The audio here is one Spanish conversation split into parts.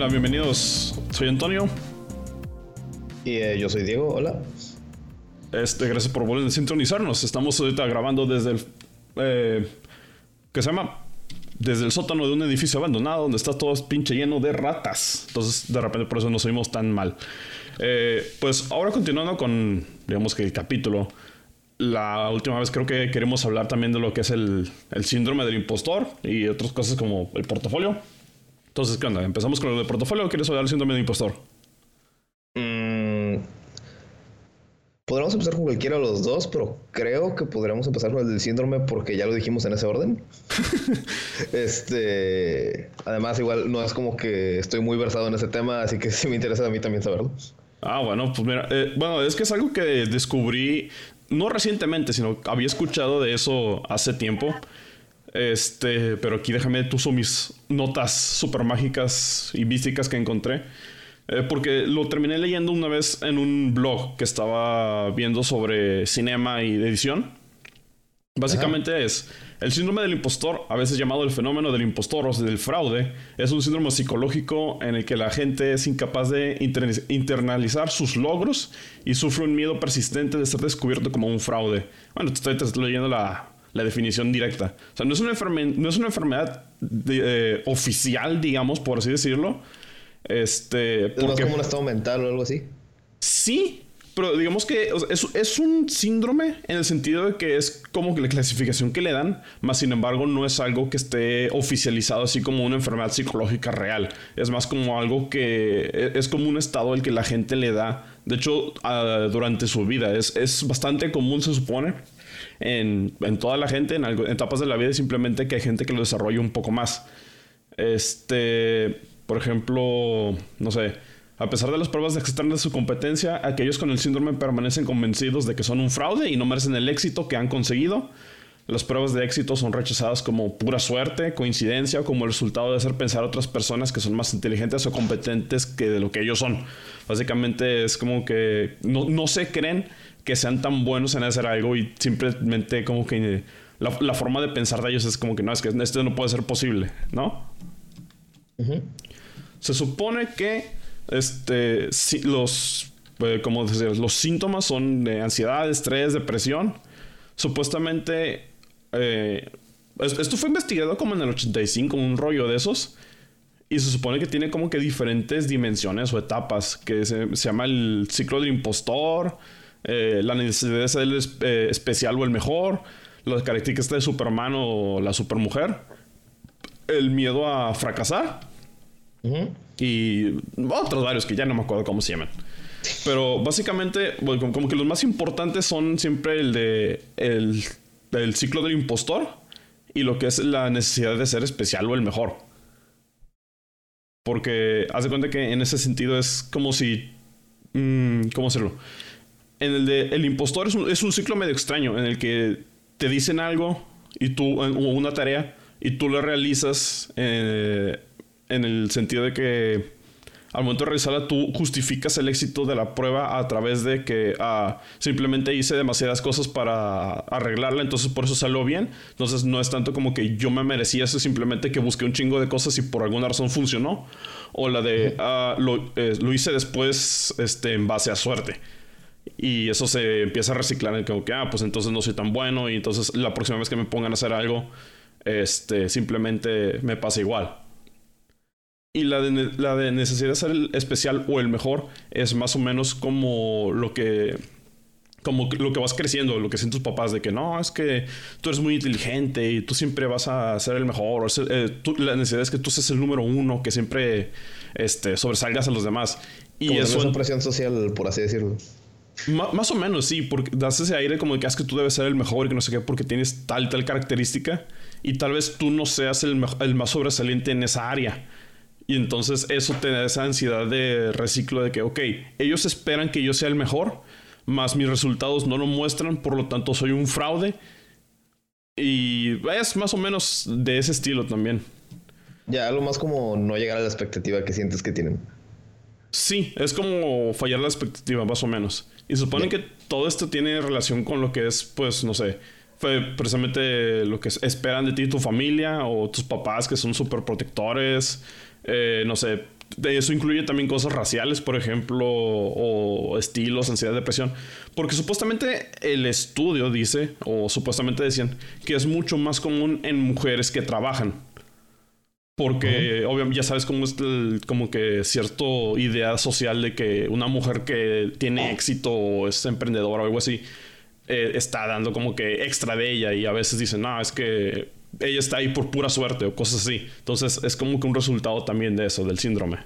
¿Qué onda? Bienvenidos. Soy Antonio. Y eh, yo soy Diego. Hola. Este, gracias por volver a sintonizarnos. Estamos ahorita grabando desde el. Eh, ¿Qué se llama? Desde el sótano de un edificio abandonado donde está todo pinche lleno de ratas. Entonces, de repente, por eso nos oímos tan mal. Eh, pues ahora continuando con, digamos que el capítulo. La última vez creo que queremos hablar también de lo que es el, el síndrome del impostor y otras cosas como el portafolio. Entonces, ¿qué onda? ¿Empezamos con lo del portafolio o quieres hablar del síndrome del impostor? Mm, podríamos empezar con cualquiera de los dos, pero creo que podríamos empezar con el del síndrome porque ya lo dijimos en ese orden. este, además, igual no es como que estoy muy versado en ese tema, así que sí me interesa a mí también saberlo. Ah, bueno, pues mira, eh, bueno, es que es algo que descubrí no recientemente, sino había escuchado de eso hace tiempo. Este, pero aquí déjame, tú mis notas super mágicas y místicas que encontré. Eh, porque lo terminé leyendo una vez en un blog que estaba viendo sobre cinema y edición. Básicamente es el síndrome del impostor, a veces llamado el fenómeno del impostor o del fraude, es un síndrome psicológico en el que la gente es incapaz de internalizar sus logros y sufre un miedo persistente de ser descubierto como un fraude. Bueno, te estoy leyendo la, la definición directa. O sea, no es una, no es una enfermedad eh, oficial, digamos, por así decirlo. Este, ¿Es como un estado mental o algo así? Sí, pero digamos que es, un síndrome en el sentido de que es como que la clasificación que le dan, más sin embargo no es algo que esté oficializado así como una enfermedad psicológica real. Es más como algo que e, es como un estado al que la gente le da, de hecho, durante su vida. Es, es bastante común, se supone en, toda la gente, en, etapas de la vida, simplemente que hay gente que lo desarrolla un poco más. Este, por ejemplo, no sé, a pesar de las pruebas externas de su competencia, aquellos con el síndrome permanecen convencidos de que son un fraude y no merecen el éxito que han conseguido. Las pruebas de éxito son rechazadas como pura suerte, coincidencia o como el resultado de hacer pensar a otras personas que son más inteligentes o competentes que de lo que ellos son. Básicamente es como que no, no se creen que sean tan buenos en hacer algo y simplemente como que la, forma de pensar de ellos es como que no, es que esto no puede ser posible, ¿no? Se supone que este, los, eh, como decir, los síntomas son de ansiedad, estrés, depresión. Supuestamente, eh, esto fue investigado como en el 85, un rollo de esos. Y se supone que tiene como que diferentes dimensiones o etapas, que se, se llama el ciclo del impostor, eh, la necesidad de ser eh, especial o el mejor, las características de Superman o la supermujer, el miedo a fracasar y otros varios que ya no me acuerdo cómo se llaman. Pero básicamente, como que los más importantes son siempre el de el, el ciclo del impostor y lo que es la necesidad de ser especial o el mejor. Porque haz de cuenta que en ese sentido es como si. Mmm, ¿Cómo hacerlo? en el de El Impostor es un, ciclo medio extraño en el que te dicen algo y tú, o una tarea, y tú la realizas eh, en el sentido de que al momento de realizarla tú justificas el éxito de la prueba a través de que ah, simplemente hice demasiadas cosas para arreglarla, entonces por eso salió bien. Entonces no es tanto como que yo me merecía eso, simplemente que busqué un chingo de cosas y por alguna razón funcionó. O la de ah, lo, eh, lo, hice después este, en base a suerte. Y eso se empieza a reciclar en que, ah, pues entonces no soy tan bueno y entonces la próxima vez que me pongan a hacer algo, este, simplemente me pasa igual. Y la de, la de necesidad de ser el especial o el mejor es más o menos como lo que como lo que vas creciendo, lo que sienten tus papás, de que no, es que tú eres muy inteligente y tú siempre vas a ser el mejor. Eh, la necesidad es que tú seas el número uno, que siempre este, sobresalgas a los demás. Y eso es una presión social, por así decirlo más o menos, sí, porque das ese aire como de que es que tú debes ser el mejor y que no sé qué, porque tienes tal, tal característica y tal vez tú no seas el, el más sobresaliente en esa área. Y entonces eso te da esa ansiedad de reciclo de que, ok, ellos esperan que yo sea el mejor, más mis resultados no lo muestran, por lo tanto soy un fraude. Y es más o menos de ese estilo también. Ya, algo más como no llegar a la expectativa que sientes que tienen. Sí, es como fallar la expectativa, más o menos. Y supone que todo esto tiene relación con lo que es, pues, no sé, fue precisamente lo que esperan de ti tu familia o tus papás que son súper protectores, eh, no sé, eso incluye también cosas raciales, por ejemplo, o estilos, ansiedad, depresión. Porque supuestamente el estudio dice, o supuestamente decían, que es mucho más común en mujeres que trabajan. Porque obviamente ya sabes cómo es como que cierta idea social de que una mujer que tiene éxito o es emprendedora o algo así, eh, está dando como que extra de ella y a veces dicen, no, es que ella está ahí por pura suerte o cosas así. Entonces es como que un resultado también de eso, del síndrome.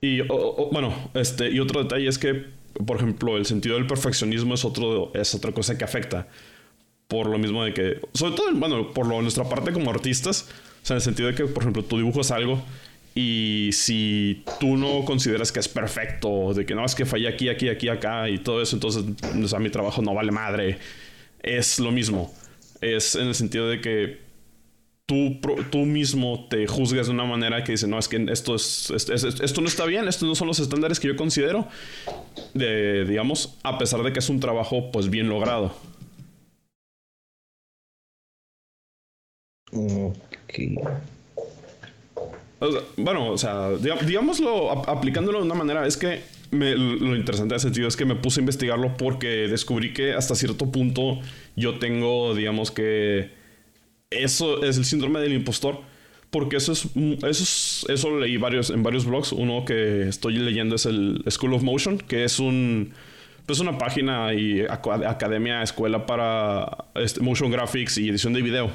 Y bueno, este, y otro detalle es que, por ejemplo, el sentido del perfeccionismo es, otro, es otra cosa que afecta. Por lo mismo de que, sobre todo, bueno, por lo, nuestra parte como artistas, o sea, en el sentido de que, por ejemplo, tú dibujas algo y si tú no consideras que es perfecto, de que no, es que fallé aquí, aquí, aquí, acá y todo eso, entonces, mi trabajo no vale madre es lo mismo. Es en el sentido de que tú, tú mismo te juzgas de una manera que dice, no, es que esto, es, esto no está bien, estos no son los estándares que yo considero, de, digamos, a pesar de que es un trabajo pues bien logrado. bueno, o sea, digámoslo, aplicándolo de una manera, es que lo interesante de ese sentido es que me puse a investigarlo porque descubrí que hasta cierto punto yo tengo, digamos que eso es el síndrome del impostor. Porque eso es, eso eso lo leí varios, en varios blogs. Uno que estoy leyendo es el School of Motion, que es un, pues una página y academia, escuela para este, motion graphics y edición de video.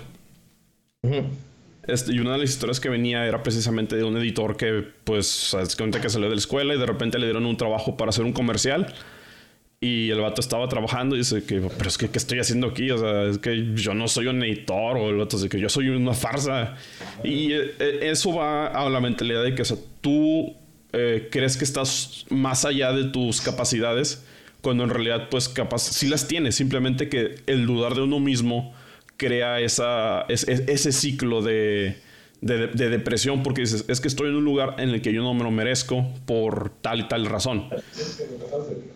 Este, y una de las historias que venía era precisamente de un editor que, pues, cuenta que salió de la escuela y de repente le dieron un trabajo para hacer un comercial. Y el vato estaba trabajando y dice que, pero es que, ¿qué estoy haciendo aquí? O sea, es que yo no soy un editor o el vato dice que yo soy una farsa. Y eh, eh, eso va a la mentalidad de que, o sea, tú eh, crees que estás más allá de tus capacidades, cuando en realidad, pues, capaz, sí las tienes. Simplemente que el dudar de uno mismo crea esa, ese ciclo de, de, depresión porque dices, es que estoy en un lugar en el que yo no me lo merezco por tal y tal razón.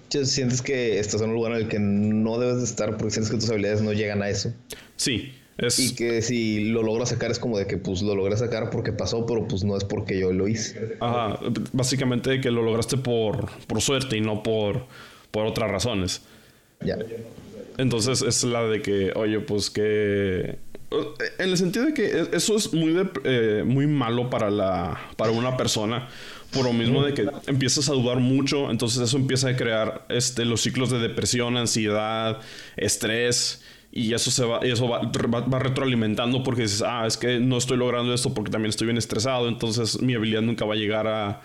Sientes que estás en un lugar en el que no debes de estar porque sientes que tus habilidades no llegan a eso. Sí. Es... Y que si lo logras sacar es como de que pues lo logré sacar porque pasó, pero pues no es porque yo lo hice. Ajá, básicamente que lo lograste por, por suerte y no por, por otras razones. Ya. Entonces es la de que, oye, pues que... En el sentido de que eso es muy, eh, muy malo para, la, para una persona. Por lo mismo de que empiezas a dudar mucho. Entonces eso empieza a crear este, los ciclos de depresión, ansiedad, estrés. Y eso, se va, eso va, va, retroalimentando porque dices, ah, es que no estoy logrando esto porque también estoy bien estresado. Entonces mi habilidad nunca va a llegar a,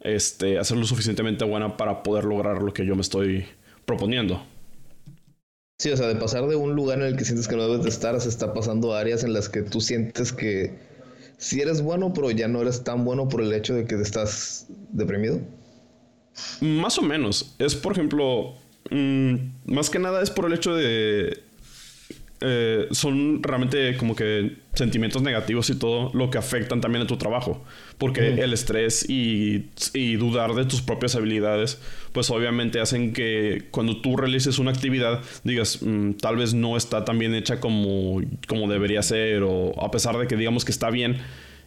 este, a ser lo suficientemente buena para poder lograr lo que yo me estoy proponiendo. Sí, o sea, de pasar de un lugar en el que sientes que no debes de estar, se está pasando a áreas en las que tú sientes que sí eres bueno, pero ya no eres tan bueno por el hecho de que estás deprimido. Más o menos. Es, por ejemplo, mm, más que nada es por el hecho de eh, son realmente como que sentimientos negativos y todo lo que afectan también a tu trabajo. Porque el estrés y, dudar de tus propias habilidades, pues obviamente hacen que cuando tú realices una actividad, digas, mm, tal vez no está tan bien hecha como, como debería ser, o a pesar de que digamos que está bien.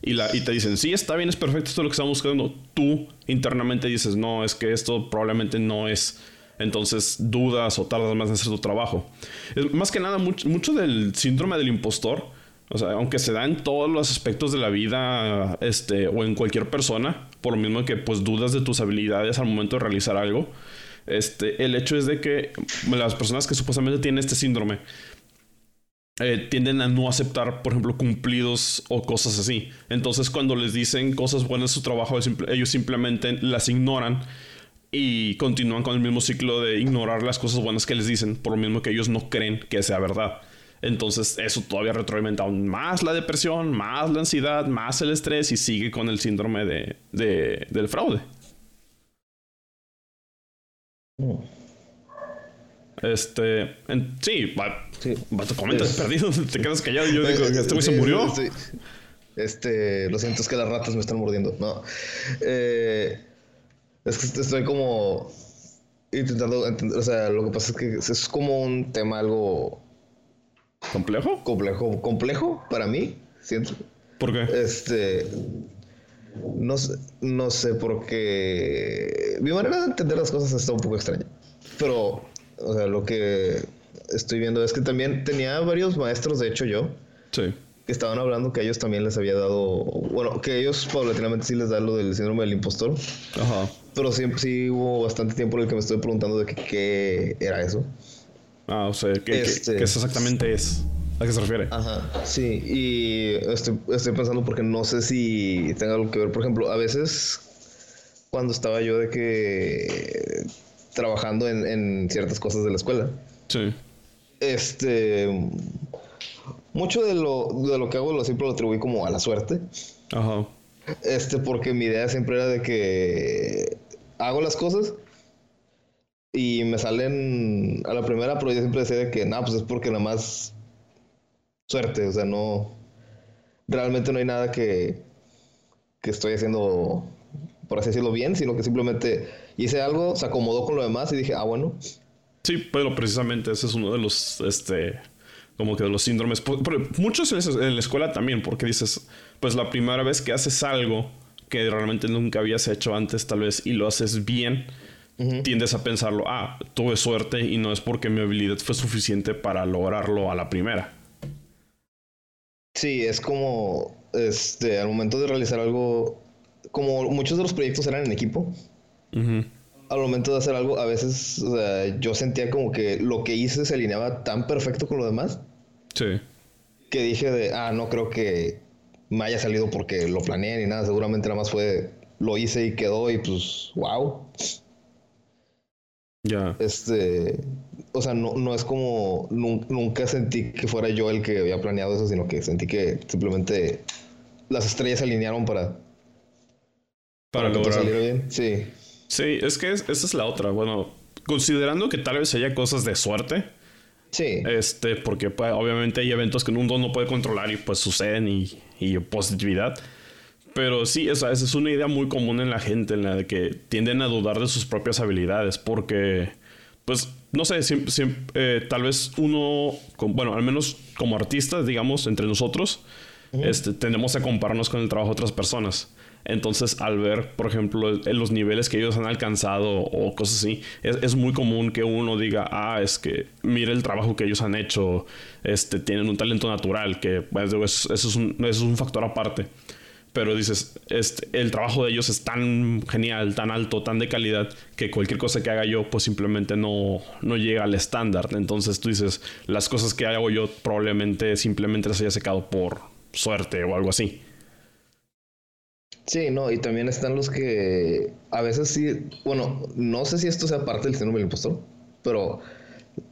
Y, la, y te dicen, sí, está bien, es perfecto, esto es lo que estamos buscando. Tú internamente dices, no, es que esto probablemente no es entonces dudas o tardas más en hacer tu trabajo. Es, más que nada, mucho, del síndrome del impostor, o sea, aunque se da en todos los aspectos de la vida este, o en cualquier persona, por lo mismo que pues dudas de tus habilidades al momento de realizar algo, este, el hecho es de que las personas que supuestamente tienen este síndrome eh, tienden a no aceptar, por ejemplo, cumplidos o cosas así. Entonces, cuando les dicen cosas buenas de su trabajo, ellos simplemente las ignoran y continúan con el mismo ciclo de ignorar las cosas buenas que les dicen, por lo mismo que ellos no creen que sea verdad. Entonces eso todavía retroalimenta aún más la depresión, más la ansiedad, más el estrés y sigue con el síndrome de, del fraude. Mm. Este, sí, va, sí. comentas perdido, te quedas callado yo digo, este güey se murió. Este, lo siento, es que las ratas me están mordiendo. No. Eh, es que estoy como intentando entender, o sea, lo que pasa es que es como un tema algo... ¿Complejo? Complejo, complejo para mí, siento. ¿Por qué? Este. No sé, no sé por qué. Mi manera de entender las cosas está un poco extraña. Pero, o sea, lo que estoy viendo es que también tenía varios maestros, de hecho yo, Sí. que estaban hablando que a ellos también les había dado. Bueno, que ellos paulatinamente sí les da lo del síndrome del impostor. Ajá. Pero siempre sí hubo bastante tiempo en el que me estoy preguntando de qué era eso. Ah, o sea, ¿qué, qué- Este- qué eso exactamente es? ¿A qué se refiere? Ajá, sí, y estoy, estoy pensando porque no sé si tenga algo que ver. Por ejemplo, a veces cuando estaba yo de que trabajando en, en ciertas cosas de la escuela, Sí. este, mucho de lo, de lo que hago lo siempre lo atribuí como a la suerte. Ajá. Este, porque mi idea siempre era de que hago las cosas y me salen a la primera, pero yo siempre decía de que, nada, pues es porque nada más suerte, o sea, no, realmente no hay nada que, que estoy haciendo, por así decirlo, bien, sino que simplemente hice algo, se acomodó con lo demás y dije, ah, bueno, Sí, pero precisamente ese es uno de los, este, como que de los síndromes. Por- muchos en la escuela también, porque dices, pues la primera vez que haces algo que realmente nunca habías hecho antes, tal vez, y lo haces bien, tiendes a pensarlo, ah, tuve suerte y no es porque mi habilidad fue suficiente para lograrlo a la primera. sí, es como, este, al momento de realizar algo, como muchos de los proyectos eran en equipo, al momento de hacer algo, a veces o sea, yo sentía como que lo que hice se alineaba tan perfecto con lo demás Sí. que dije de, ah, no creo que me haya salido porque lo planeé ni nada, seguramente nada más fue, lo hice y quedó y pues, wow. Ya. Este, o sea, no, no es como, nun- nunca sentí que fuera yo el que había planeado eso, sino que sentí que simplemente las estrellas se alinearon para, Para que todo lograr. saliera bien. Sí, Sí, es que es- esa es la otra. Bueno, considerando que tal vez haya cosas de suerte, sí, este, porque pues, obviamente hay eventos que uno no puede controlar y pues suceden y, y positividad. Pero sí, esa, esa es una idea muy común en la gente, en la de que tienden a dudar de sus propias habilidades, porque, pues, no sé, siem- siem- eh, tal vez uno, con- bueno, al menos como artistas, digamos, entre nosotros, este, tendemos a compararnos con el trabajo de otras personas. Entonces, al ver, por ejemplo, los niveles que ellos han alcanzado o cosas así, es, muy común que uno diga, ah, es que mire el trabajo que ellos han hecho, este, tienen un talento natural, que pues, digo, eso, eso es un, eso es un factor aparte. Pero dices, este, el trabajo de ellos es tan genial, tan alto, tan de calidad, que cualquier cosa que haga yo, pues simplemente no, no llega al estándar. Entonces tú dices, las cosas que hago yo probablemente simplemente las haya secado por suerte o algo así. Sí, no, y también están los que a veces sí, bueno, no sé si esto sea parte del síndrome del impostor, pero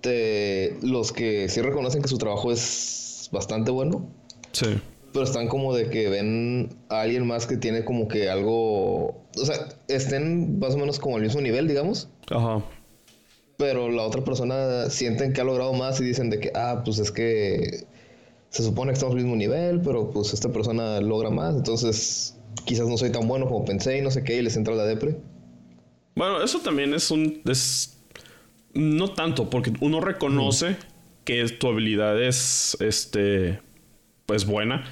te- los que sí reconocen que su trabajo es bastante bueno, Sí. pero están como de que ven a alguien más que tiene como que algo, o sea, estén más o menos como al mismo nivel, digamos, Ajá. pero la otra persona sienten que ha logrado más y dicen de que, ah, pues es que se supone que estamos al mismo nivel, pero pues esta persona logra más, entonces quizás no soy tan bueno como pensé y no sé qué, y les entra la depre. Bueno, eso también es un... Es, no tanto, porque uno reconoce que tu habilidad es, este, pues buena.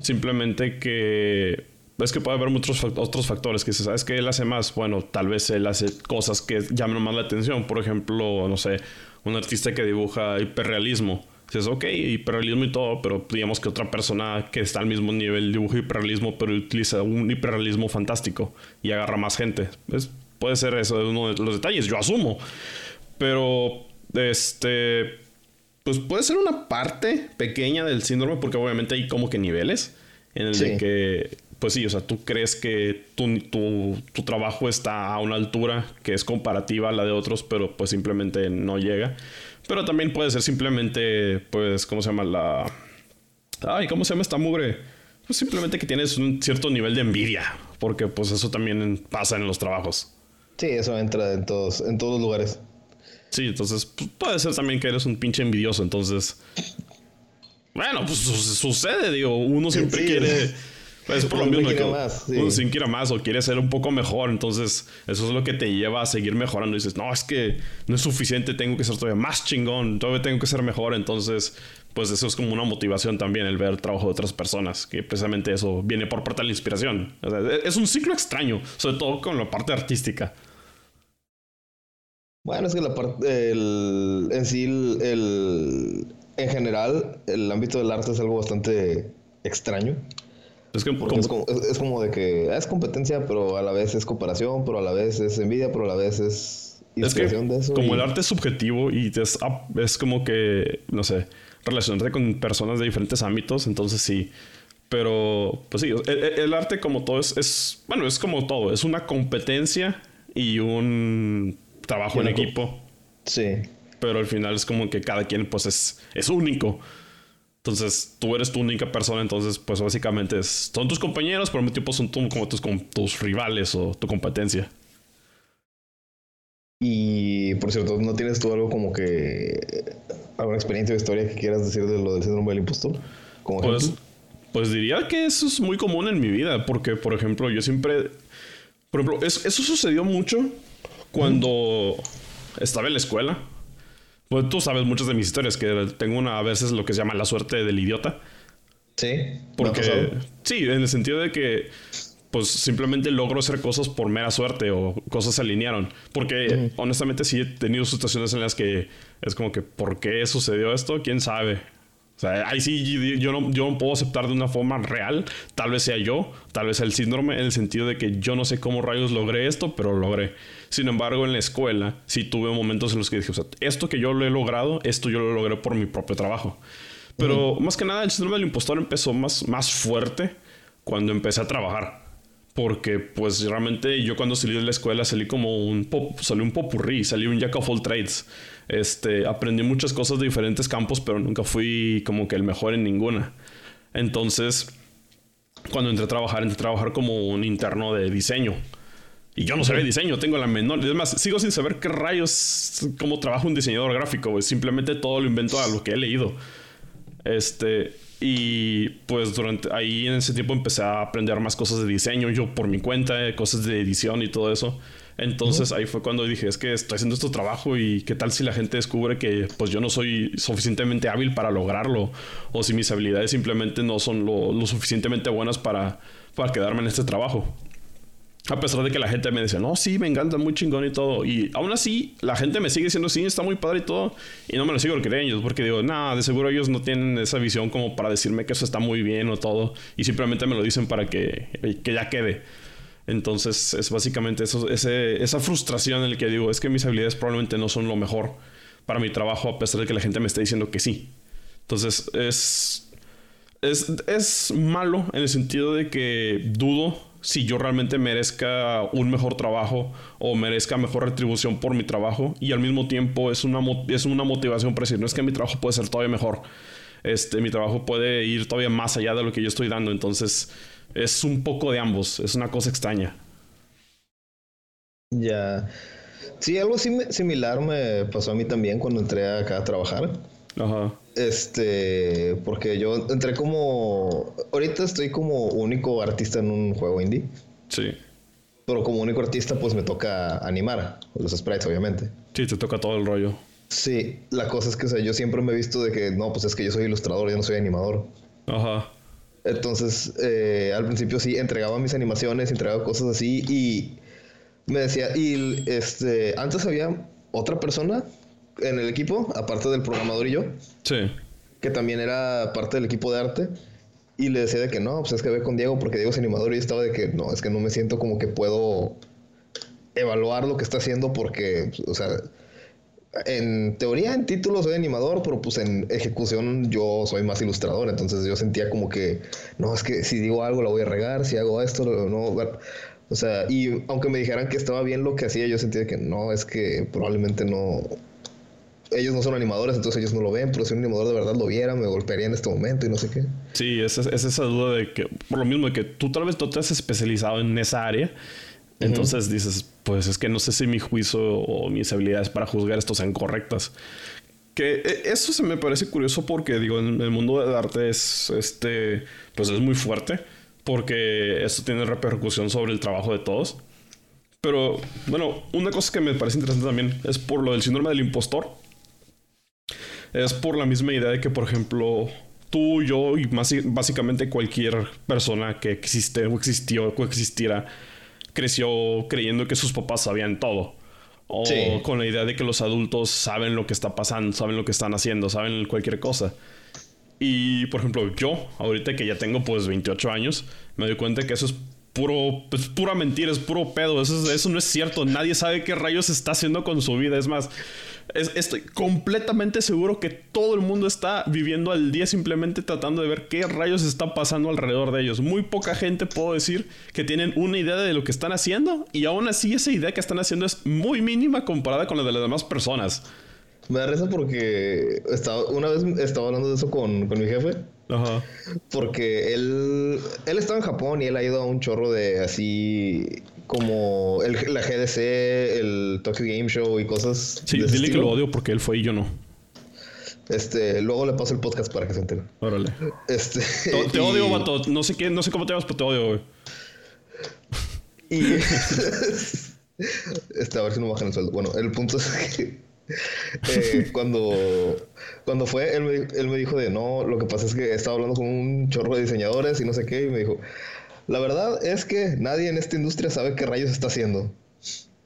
Simplemente que es que puede haber muchos otros factores que dices, ¿sabes que él hace más? Bueno, tal vez él hace cosas que llaman más la atención. Por ejemplo, no sé, un artista que dibuja hiperrealismo. Dices, ok, hiperrealismo y todo, pero digamos que otra persona que está al mismo nivel dibuja hiperrealismo, pero utiliza un hiperrealismo fantástico y agarra más gente. Es- puede ser eso uno de los detalles, yo asumo. Pero, este, pues puede ser una parte pequeña del síndrome, porque obviamente hay como que niveles en el de que, pues sí, o sea, tú crees que tu, tu, tu trabajo está a una altura que es comparativa a la de otros, pero pues simplemente no llega. Pero también puede ser simplemente, pues, ¿cómo se llama? La... Ay, ¿cómo se llama esta mugre? Pues simplemente que tienes un cierto nivel de envidia, porque pues eso también pasa en los trabajos. Sí, eso entra en todos, en todos los lugares. Sí, entonces pues, puede ser también que eres un pinche envidioso, entonces... Bueno, pues su- sucede, digo, uno siempre Sí. quiere... Es por lo mismo que más, sí. quiere más o quiere ser un poco mejor, entonces eso es lo que te lleva a seguir mejorando. Y dices, no, es que no es suficiente, tengo que ser todavía más chingón, todavía tengo que ser mejor. Entonces, pues eso es como una motivación también, el ver el trabajo de otras personas, que precisamente eso viene por parte de la inspiración. es un ciclo extraño, sobre todo con la parte artística. Bueno, es que la parte, en sí, el, en general, el ámbito del arte es algo bastante extraño. Es, que, como, es, como, de que es competencia, pero a la vez es comparación, pero a la vez es envidia, pero a la vez es inspiración de eso. Como el arte es subjetivo y es, es como que, no sé, relacionarte con personas de diferentes ámbitos, entonces sí. Pero, pues sí, el, arte como todo es, es, bueno, es como todo, es una competencia y un trabajo en equipo. Sí. Pero al final es como que cada quien pues es, es único. Entonces, tú eres tu única persona, entonces, pues básicamente es, son tus compañeros, pero al mismo tiempo son como tus, tus rivales o tu competencia. Y, por cierto, ¿no tienes tú algo como que, alguna experiencia o historia que quieras decir de lo del síndrome del impostor? Como pues, pues diría que eso es muy común en mi vida, porque, por ejemplo, yo siempre, por ejemplo, eso, sucedió mucho cuando estaba en la escuela. Pues tú sabes muchas de mis historias, que tengo una a veces lo que se llama la suerte del idiota. Sí. Porque, sí, en el sentido de que, pues simplemente logro hacer cosas por mera suerte o cosas se alinearon. Porque honestamente sí he tenido situaciones en las que es como que, ¿por qué sucedió esto? ¿Quién sabe? O sea, ahí sí yo no, yo no puedo aceptar de una forma real. Tal vez sea yo, tal vez sea el síndrome, en el sentido de que yo no sé cómo rayos logré esto, pero lo logré. Sin embargo, en la escuela sí tuve momentos en los que dije, o sea, esto que yo lo he logrado, esto yo lo logré por mi propio trabajo. Pero más que nada, el síndrome del impostor empezó más, más fuerte cuando empecé a trabajar. Porque, pues, realmente yo cuando salí de la escuela salí como un, pop, salí un popurrí, salí un jack of all trades. Este, aprendí muchas cosas de diferentes campos, pero nunca fui como que el mejor en ninguna. Entonces, cuando entré a trabajar, entré a trabajar como un interno de diseño. Y yo no sabía diseño, tengo la menor. Es más, sigo sin saber qué rayos, cómo trabaja un diseñador gráfico, Simplemente todo lo invento a lo que he leído. Este, y pues durante ahí en ese tiempo empecé a aprender más cosas de diseño, yo por mi cuenta, cosas de edición y todo eso. Entonces ahí fue cuando dije, es que estoy haciendo este trabajo y qué tal si la gente descubre que pues yo no soy suficientemente hábil para lograrlo o si mis habilidades simplemente no son lo, lo suficientemente buenas para, para quedarme en este trabajo. A pesar de que la gente me decía, no, sí, me encanta, muy chingón y todo. Y aún así, la gente me sigue diciendo, sí, está muy padre y todo. Y no me lo sigo creyendo, porque digo, nada, de seguro ellos no tienen esa visión como para decirme que eso está muy bien o todo. Y simplemente me lo dicen para que, que ya quede. Entonces, es básicamente eso, ese, esa frustración en el que digo, es que mis habilidades probablemente no son lo mejor para mi trabajo, a pesar de que la gente me esté diciendo que sí. Entonces, es, es, es malo en el sentido de que dudo si yo realmente merezca un mejor trabajo o merezca mejor retribución por mi trabajo y al mismo tiempo es una, es una motivación para decir, no es que mi trabajo puede ser todavía mejor, este, mi trabajo puede ir todavía más allá de lo que yo estoy dando, entonces es un poco de ambos, es una cosa extraña. Ya. Sí, algo similar me pasó a mí también cuando entré acá a trabajar. Ajá. Este, porque yo entré como. Ahorita estoy como único artista en un juego indie. Sí. Pero como único artista, pues me toca animar los sprites, obviamente. Sí, te toca todo el rollo. Sí, la cosa es que, o sea, yo siempre me he visto de que no, pues es que yo soy ilustrador, yo no soy animador. Ajá. Entonces, eh, al principio sí entregaba mis animaciones, entregaba cosas así y me decía, y este, antes había otra persona en el equipo, aparte del programador y yo. Sí. Que también era parte del equipo de arte. Y le decía de que no, pues es que ve con Diego porque Diego es animador y estaba de que no, es que no me siento como que puedo evaluar lo que está haciendo porque, o sea, en teoría, en título soy animador, pero pues en ejecución yo soy más ilustrador. Entonces yo sentía como que, no, es que si digo algo la voy a regar, si hago esto, no. O sea, y aunque me dijeran que estaba bien lo que hacía, yo sentía que no, es que probablemente no, ellos no son animadores, entonces ellos no lo ven, pero si un animador de verdad lo viera, me golpearía en este momento y no sé qué. Sí, es, es esa duda de que, por lo mismo de que tú tal vez no te has especializado en esa área, entonces dices, pues es que no sé si mi juicio o mis habilidades para juzgar esto sean correctas. Que e, eso se me parece curioso porque, digo, en el mundo del arte es, este, pues es muy fuerte porque esto tiene repercusión sobre el trabajo de todos. Pero bueno, una cosa que me parece interesante también es por lo del síndrome del impostor. Es por la misma idea de que, por ejemplo, tú, yo y más, básicamente cualquier persona que existe o existió o existiera creció creyendo que sus papás sabían todo. O con la idea de que los adultos saben lo que está pasando, saben lo que están haciendo, saben cualquier cosa. Y por ejemplo, yo, ahorita que ya tengo pues 28 años, me doy cuenta que eso es puro, pues, pura mentira, es puro pedo. Eso, eso no es cierto. Nadie sabe qué rayos está haciendo con su vida. Es más, estoy completamente seguro que todo el mundo está viviendo al día simplemente tratando de ver qué rayos está pasando alrededor de ellos. Muy poca gente puedo decir que tienen una idea de lo que están haciendo y aún así esa idea que están haciendo es muy mínima comparada con la de las demás personas. Me da risa porque estaba, una vez estaba hablando de eso con, con mi jefe. Ajá. Porque él, él estaba en Japón y él ha ido a un chorro de así como el, la GDC, el Tokyo Game Show y cosas. Sí, dile que lo odio porque él fue y yo no. Este, luego le paso el podcast para que se entere. Órale. Este, te, odio, vato. No sé qué, no sé cómo te llamas, pero te odio, güey. Y este, a ver si no bajan el sueldo. Bueno, el punto es que eh, cuando, cuando fue, él me, él me dijo de no, lo que pasa es que estaba hablando con un chorro de diseñadores y no sé qué, y me dijo, la verdad es que nadie en esta industria sabe qué rayos está haciendo.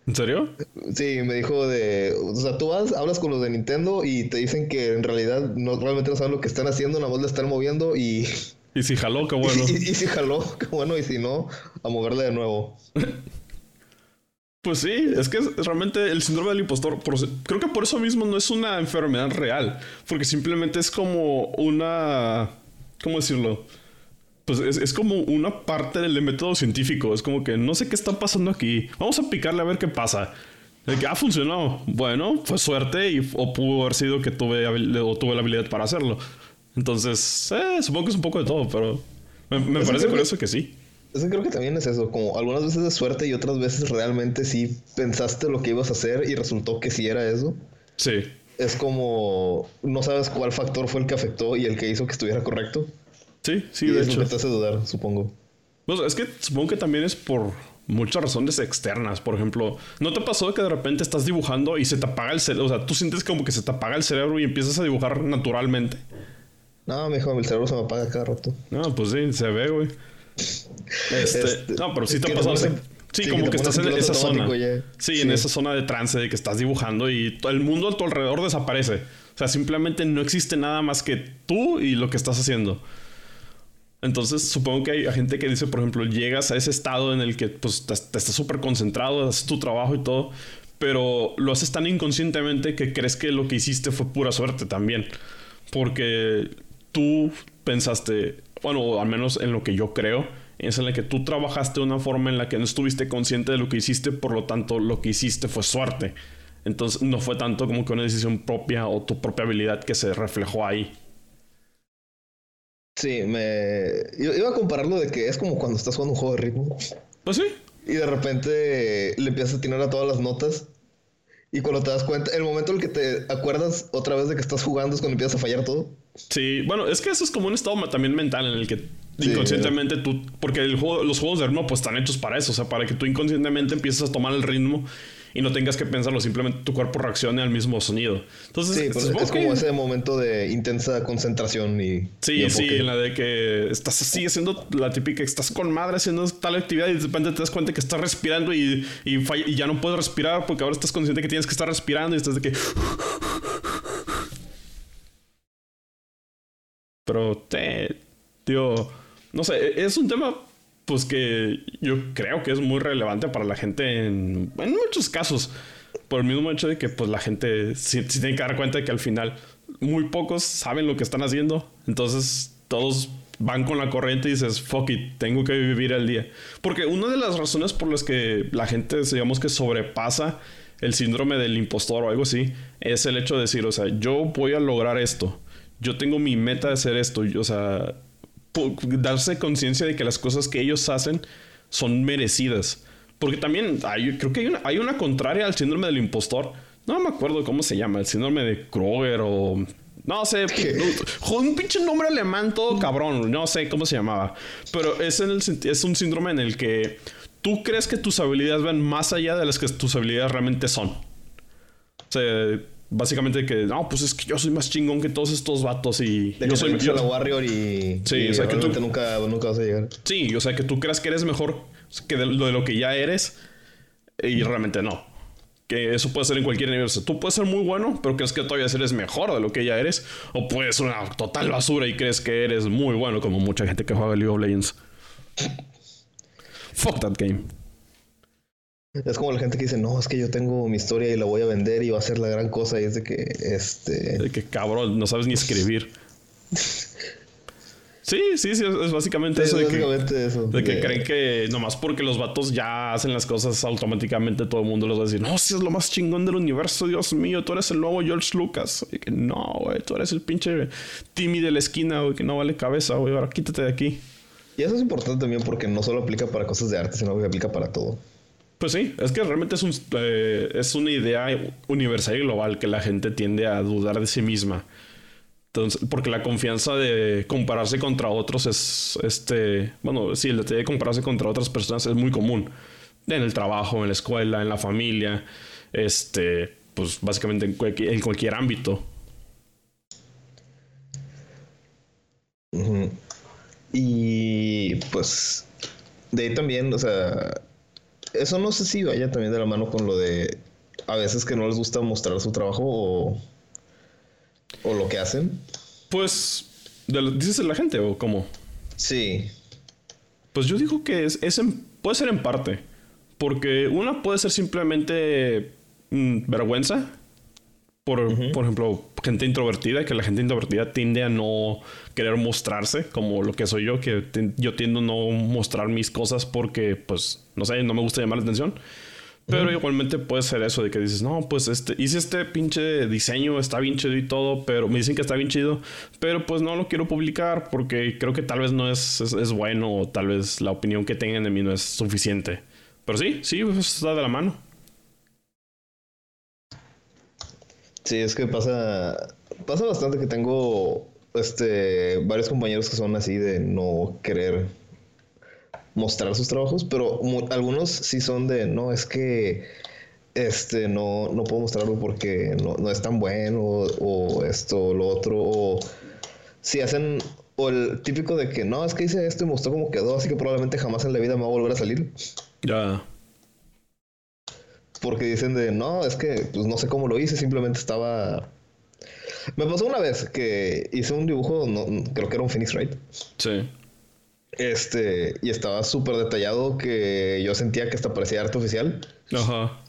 ¿En serio? Sí, me dijo de. O sea, tú vas, hablas con los de Nintendo y te dicen que en realidad no, realmente no saben lo que están haciendo, nada más le están moviendo y. Y si jaló, qué bueno. Y, y si jaló, qué bueno, y si no, a moverle de nuevo. Pues sí, es que realmente el síndrome del impostor, creo que por eso mismo no es una enfermedad real, porque simplemente es como una, ¿cómo decirlo? Pues es, como una parte del método científico, es como que no sé qué está pasando aquí, vamos a picarle a ver qué pasa. De que ha ah, funcionado, bueno, fue suerte y, o pudo haber sido que tuve, o tuve la habilidad para hacerlo. Entonces, eh, supongo que es un poco de todo, pero me, me parece curioso que sí. Eso creo que también es eso, como algunas veces de suerte y otras veces realmente sí pensaste lo que ibas a hacer y resultó que sí era eso. Sí. Es como no sabes cuál factor fue el que afectó y el que hizo que estuviera correcto. Sí, sí, de eso hecho. te hace dudar, supongo. Pues es que supongo que también es por muchas razones externas. Por ejemplo, ¿no te pasó que de repente estás dibujando y se te apaga el cerebro? O sea, tú sientes como que se te apaga el cerebro y empiezas a dibujar naturalmente. No, mijo, el cerebro se me apaga cada rato. No, pues sí, se ve, güey. Este, este, no, pero sí te ha pasado. Sí, como que estás en esa zona. Sí, en esa zona de trance de que estás dibujando y el mundo a tu alrededor desaparece. O sea, simplemente no existe nada más que tú y lo que estás haciendo. Entonces, supongo que hay gente que dice, por ejemplo, llegas a ese estado en el que pues, te, estás súper concentrado, haces tu trabajo y todo, pero lo haces tan inconscientemente que crees que lo que hiciste fue pura suerte también. Porque tú pensaste, bueno, al menos en lo que yo creo, es en la que tú trabajaste de una forma en la que no estuviste consciente de lo que hiciste, por lo tanto lo que hiciste fue suerte. Entonces no fue tanto como que una decisión propia o tu propia habilidad que se reflejó ahí. Sí, me... Yo iba a compararlo de que es como cuando estás jugando un juego de ritmo. Pues sí. Y de repente le empiezas a atinar a todas las notas. Y cuando te das cuenta, el momento en el que te acuerdas otra vez de que estás jugando es cuando empiezas a fallar todo. Sí, bueno, es que eso es como un estado también mental en el que inconscientemente tú, porque el juego, los juegos de ritmo pues están hechos para eso, o sea, para que tú inconscientemente empieces a tomar el ritmo y no tengas que pensarlo, simplemente tu cuerpo reaccione al mismo sonido. Entonces, sí, pues es como ese momento de intensa concentración y... Sí, sí, en la de que estás así haciendo la típica, estás con madre haciendo tal actividad y de repente te das cuenta que estás respirando y, y, y ya no puedes respirar porque ahora estás consciente que tienes que estar respirando y estás de que... Pero te, tío, no sé, es un tema pues que yo creo que es muy relevante para la gente en, muchos casos. Por el mismo hecho de que pues la gente sí, tiene que dar cuenta de que al final muy pocos saben lo que están haciendo. Entonces todos van con la corriente y dices, fuck it, tengo que vivir el día. Porque una de las razones por las que la gente, digamos que sobrepasa el síndrome del impostor o algo así, es el hecho de decir, o sea, yo voy a lograr esto yo tengo mi meta de hacer esto, o sea, darse conciencia de que las cosas que ellos hacen son merecidas. Porque también hay, creo que hay una, hay una contraria al síndrome del impostor. No me acuerdo cómo se llama, el síndrome de Kroger o No sé, un pinche nombre alemán todo cabrón, no sé cómo se llamaba. Pero es, en el, es un síndrome en el que tú crees que tus habilidades van más allá de las que tus habilidades realmente son. O sea, básicamente que, no, pues es que yo soy más chingón que todos estos vatos y yo soy yo, la Warrior y, sí, o sea, que tú nunca, nunca vas a llegar. Sí, o sea, que tú creas que eres mejor que de lo, de lo que ya eres y realmente no. Que eso puede ser en cualquier universo. Tú puedes ser muy bueno, pero crees que todavía eres mejor de lo que ya eres. O puedes ser una total basura y crees que eres muy bueno, como mucha gente que juega League of Legends. Fuck that game. Es como la gente que dice, no, es que yo tengo mi historia y la voy a vender y va a ser la gran cosa. Y es de que, este... De que cabrón, no sabes ni escribir. sí, sí, sí, es básicamente eso. de que, eso. De que creen que nomás porque los vatos ya hacen las cosas automáticamente todo el mundo les va a decir, no, si es lo más chingón del universo, Dios mío, tú eres el nuevo George Lucas. Y que no, güey, tú eres el pinche Timmy de la esquina, güey, que no vale cabeza, güey, ahora quítate de aquí. Y eso es importante también porque no solo aplica para cosas de arte, sino que aplica para todo. Pues sí, es que realmente es, un, eh, es una idea universal y global que la gente tiende a dudar de sí misma. Entonces, porque la confianza de compararse contra otros es, este, bueno, sí, la de compararse contra otras personas es muy común. En el trabajo, en la escuela, en la familia, este, pues básicamente en cualquier, en cualquier ámbito. Y pues de ahí también, o sea, eso no sé si vaya también de la mano con lo de a veces que no les gusta mostrar su trabajo o, o lo que hacen. Pues, ¿dices la gente o cómo? Sí. Pues yo digo que es, puede ser en parte. Porque una puede ser simplemente mm, vergüenza. Por, por ejemplo, gente introvertida, que la gente introvertida tiende a no querer mostrarse como lo que soy yo, que yo tiendo a no mostrar mis cosas porque, pues, no sé, no me gusta llamar la atención. Pero igualmente puede ser eso de que dices, no, pues este, hice este pinche diseño, está bien chido y todo, pero me dicen que está bien chido, pero pues no lo quiero publicar porque creo que tal vez no es, es, bueno o tal vez la opinión que tengan de mí no es suficiente. Pero sí, sí, pues está de la mano. Sí, es que pasa, pasa bastante que tengo este, varios compañeros que son así de no querer mostrar sus trabajos, pero algunos sí son de, no, es que este, no, no puedo mostrarlo porque no, es tan bueno, o, esto, o lo otro, o si hacen, o el típico de que, no, es que hice esto y mostró cómo quedó, así que probablemente jamás en la vida me va a volver a salir. Ya. Porque dicen de, no, es que pues no sé cómo lo hice, simplemente estaba... Me pasó una vez que hice un dibujo, no, creo que era un Phoenix Wright. Sí. Este, y estaba súper detallado que yo sentía que hasta parecía arte oficial. Ajá.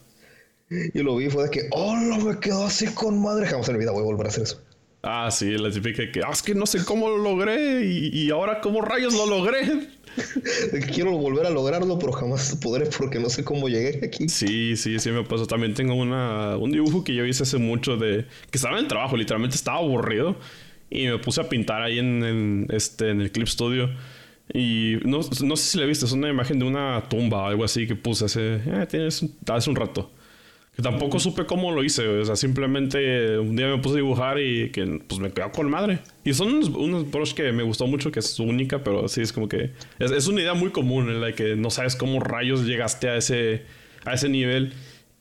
Y lo vi fue de que, oh, me quedó así con madre. Jamás en mi vida voy a volver a hacer eso. Ah, sí, la típica que, ah, es que no sé cómo lo logré y, y ahora cómo rayos lo logré. Quiero volver a lograrlo, pero jamás podré porque no sé cómo llegué aquí. Sí, sí, sí me pasó. También tengo una, un dibujo que yo hice hace mucho de... Que estaba en el trabajo, literalmente estaba aburrido. Y me puse a pintar ahí en, este, en el Clip Studio. Y no, no sé si le viste, es una imagen de una tumba o algo así que puse hace, eh, tienes, hace un rato. Que tampoco supe cómo lo hice, o sea, simplemente un día me puse a dibujar y que pues me quedó con madre. Y son unos, unos brush que me gustó mucho, que es única, pero sí es como que es, es, una idea muy común en la que no sabes cómo rayos llegaste a ese, a ese nivel.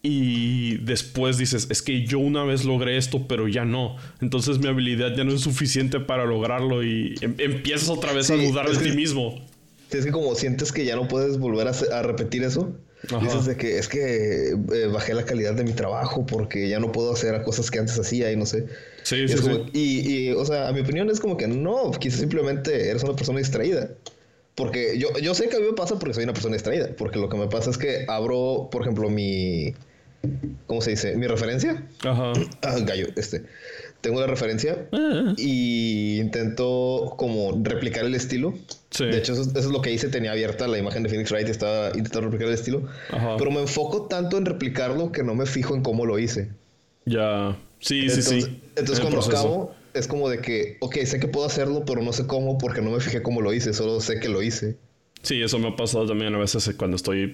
Y después dices, es que yo una vez logré esto, pero ya no. Entonces mi habilidad ya no es suficiente para lograrlo y em, empiezas otra vez a dudar de ti mismo. Es que como sientes que ya no puedes volver a, a repetir eso, Dices de que es que eh, bajé la calidad de mi trabajo porque ya no puedo hacer cosas que antes hacía y no sé. Sí, sí, sí. Y, o sea, a mi opinión es como que no, quizás simplemente eres una persona distraída. Porque yo, yo sé que a mí me pasa porque soy una persona distraída. Porque lo que me pasa es que abro, por ejemplo, mi. ¿Cómo se dice? Mi referencia. Ajá. Ah, gallo, este tengo la referencia ah. y intento como replicar el estilo. De hecho, eso, es lo que hice. Tenía abierta la imagen de Phoenix Wright y estaba intentando replicar el estilo. Pero me enfoco tanto en replicarlo que no me fijo en cómo lo hice. Ya. Sí, sí, sí. Entonces, cuando acabo, es como de que, ok, sé que puedo hacerlo, pero no sé cómo porque no me fijé cómo lo hice. Solo sé que lo hice. Sí, eso me ha pasado también a veces cuando estoy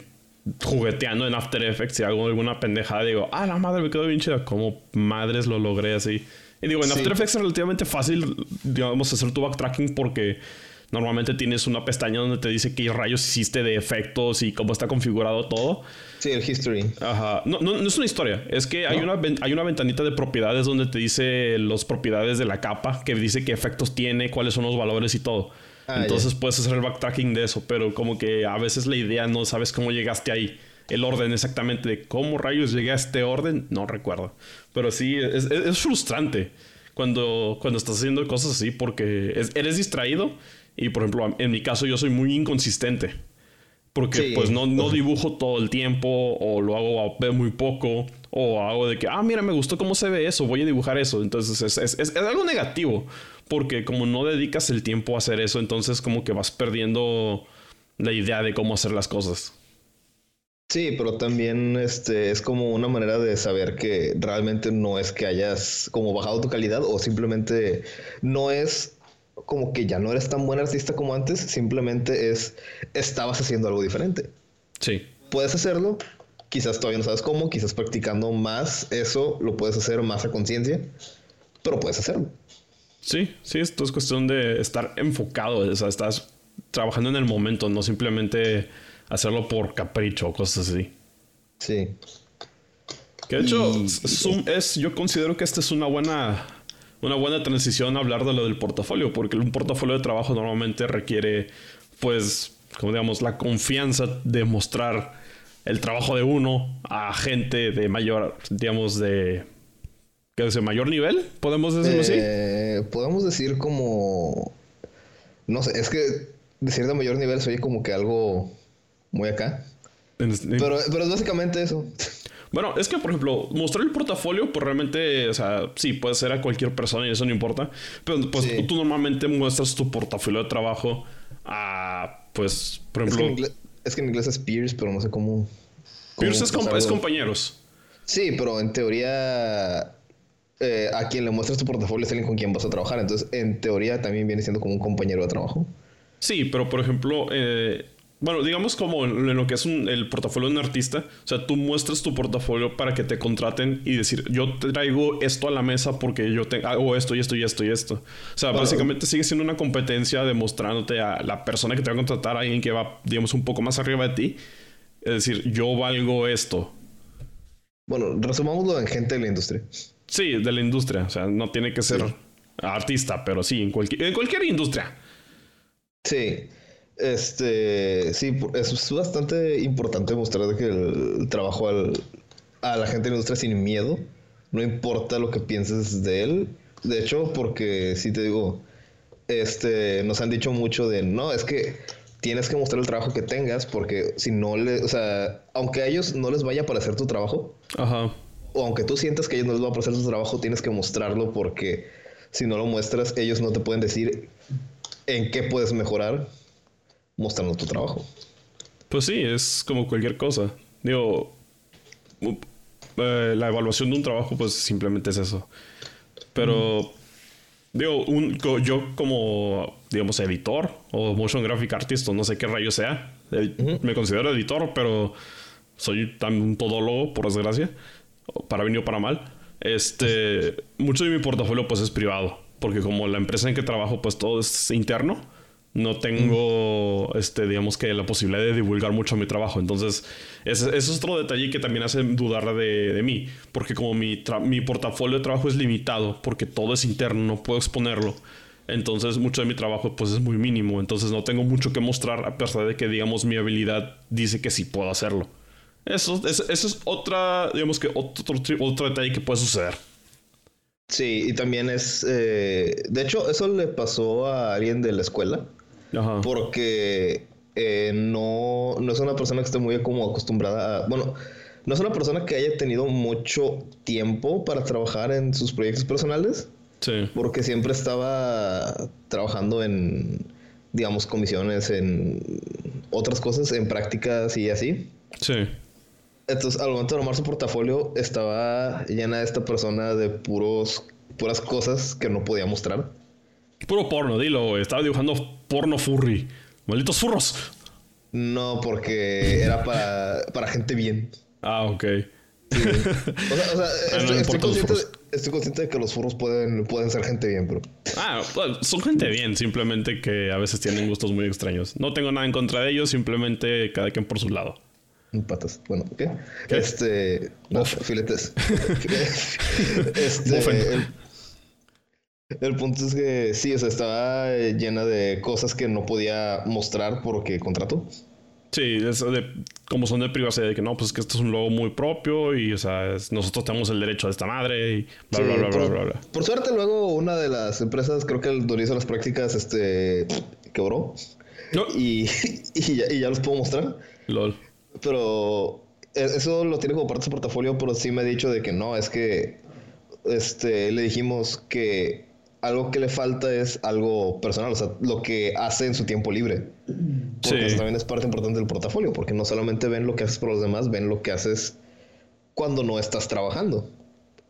jugueteando en After Effects y hago alguna pendejada. Digo, ah, la madre me quedó bien chida. ¿Cómo madres lo logré así? Y digo, en Sí. After Effects es relativamente fácil, digamos, hacer tu backtracking porque normalmente tienes una pestaña donde te dice qué rayos hiciste de efectos y cómo está configurado todo. Sí, el history. Ajá. No, no, no es una historia. Es que hay, ¿No? una, hay una ventanita de propiedades donde te dice las propiedades de la capa, que dice qué efectos tiene, cuáles son los valores y todo. Ah, Entonces puedes hacer el backtracking de eso, pero como que a veces la idea no sabes cómo llegaste ahí. El orden exactamente de cómo rayos llegué a este orden, no recuerdo. Pero sí, es, es- es frustrante cuando, cuando estás haciendo cosas así porque es- eres distraído y, por ejemplo, en mi caso yo soy muy inconsistente. Porque Sí. pues no, no dibujo todo el tiempo o lo hago a- muy poco o hago de que, ah, mira, me gustó cómo se ve eso, voy a dibujar eso. Entonces es, es- es- es algo negativo porque como no dedicas el tiempo a hacer eso, entonces como que vas perdiendo la idea de cómo hacer las cosas. Sí, pero también este es como una manera de saber que realmente no es que hayas como bajado tu calidad o simplemente no es como que ya no eres tan buen artista como antes, simplemente es estabas haciendo algo diferente. Sí. Puedes hacerlo, quizás todavía no sabes cómo, quizás practicando más eso lo puedes hacer más a conciencia, pero puedes hacerlo. Sí, sí, esto es cuestión de estar enfocado, o sea, estás trabajando en el momento, no simplemente hacerlo por capricho o cosas así. Sí. Que de hecho, Y- es yo considero que esta es una buena, una buena transición a hablar de lo del portafolio, porque un portafolio de trabajo normalmente requiere, pues, como digamos, la confianza de mostrar el trabajo de uno a gente de mayor, digamos, de, ¿qué es? de mayor nivel, podemos decirlo así. Eh, podemos decir como. No sé, es que decir de mayor nivel soy como que algo muy acá. En- Pero, pero es básicamente eso. Bueno, es que, por ejemplo, mostrar el portafolio, pues realmente, o sea, sí, puede ser a cualquier persona y eso no importa. Pero pues Sí. tú normalmente muestras tu portafolio de trabajo a, pues, por Es que, en ejemplo, inglés, es que en inglés es peers, pero no sé cómo. cómo Pierce es, compa- pasarlo. es compañeros. Sí, pero en teoría. eh, a quien le muestras tu portafolio es alguien con quien vas a trabajar. Entonces, en teoría también viene siendo como un compañero de trabajo. Sí, pero por ejemplo, eh, bueno, digamos como en lo que es un- el portafolio de un artista, o sea, tú muestras tu portafolio para que te contraten y decir, yo traigo esto a la mesa porque yo te hago esto y esto y esto y esto. O sea, Bueno. básicamente sigue siendo una competencia demostrándote a la persona que te va a contratar, a alguien que va, digamos, un poco más arriba de ti. Es decir, yo valgo esto. Bueno, resumámoslo en gente de la industria. Sí, de la industria. O sea, no tiene que ser Sí. artista, pero sí, en cualquier, en cualquier industria. Sí, este, sí, es bastante importante mostrar que el trabajo al- a la gente de la industria sin miedo, no importa lo que pienses de él. De hecho, porque si te digo, este, nos han dicho mucho de, no, es que tienes que mostrar el trabajo que tengas porque si no le, o sea, aunque a ellos no les vaya a parecer tu trabajo, Ajá. o aunque tú sientas que a ellos no les va a parecer tu trabajo, tienes que mostrarlo porque si no lo muestras, ellos no te pueden decir en qué puedes mejorar mostrando tu trabajo. Pues sí, es como cualquier cosa. Digo, eh, la evaluación de un trabajo, pues simplemente es eso. Pero, digo, un- yo como, digamos, editor o motion graphic artist o no sé qué rayo sea, me considero editor, pero soy también un todólogo, por desgracia, para bien o para mal. Este, mucho de mi portafolio pues es privado, porque como la empresa en que trabajo pues todo es interno, no tengo, este, digamos que la posibilidad de divulgar mucho mi trabajo. Entonces, ese, es otro detalle que también hace dudar de, mí, porque como mi, mi portafolio de trabajo es limitado, porque todo es interno, no puedo exponerlo. Entonces, mucho de mi trabajo pues es muy mínimo, entonces no tengo mucho que mostrar a pesar de que, digamos, mi habilidad dice que sí puedo hacerlo. Eso, eso, es otra, digamos que otro, otro, otro detalle que puede suceder. Sí, y también es, eh, de hecho, eso le pasó a alguien de la escuela, Ajá. porque eh, no, no es una persona que esté muy como acostumbrada a, bueno, no es una persona que haya tenido mucho tiempo para trabajar en sus proyectos personales, Sí. porque siempre estaba trabajando en, digamos, comisiones, en otras cosas, en prácticas y así. Sí. Entonces, al momento de armar su portafolio, estaba llena de esta persona de puros, puras cosas que no podía mostrar. Puro porno, dilo. Estaba dibujando porno furry. Malditos furros. No, porque era para, para gente bien. Ah, ok. O sea, o sea estoy, consciente, estoy, consciente, de que los furros pueden, pueden ser gente bien, bro. Ah, pues, son gente bien, simplemente que a veces tienen gustos muy extraños. No tengo nada en contra de ellos, simplemente cada quien por su lado. Patas. Bueno, ¿qué? Este. No, filetes. este. El, punto es que sí, o sea, estaba llena de cosas que no podía mostrar porque contrato. Sí, es de, como son de privacidad, de que no, pues que esto es un logo muy propio y, o sea, nosotros tenemos el derecho a esta madre y bla, bla, bla, bla, bla, bla, Por suerte, luego una de las empresas, creo que el las prácticas, este, quebró. Y, y, ya, y ya los puedo mostrar. LOL. Pero e, eso lo tiene como parte de su portafolio, pero sí me ha dicho de que no, es que este, le dijimos que algo que le falta es algo personal, o sea, lo que hace en su tiempo libre. Porque eso también es parte importante del portafolio, porque no solamente ven lo que haces por los demás, ven lo que haces cuando no estás trabajando.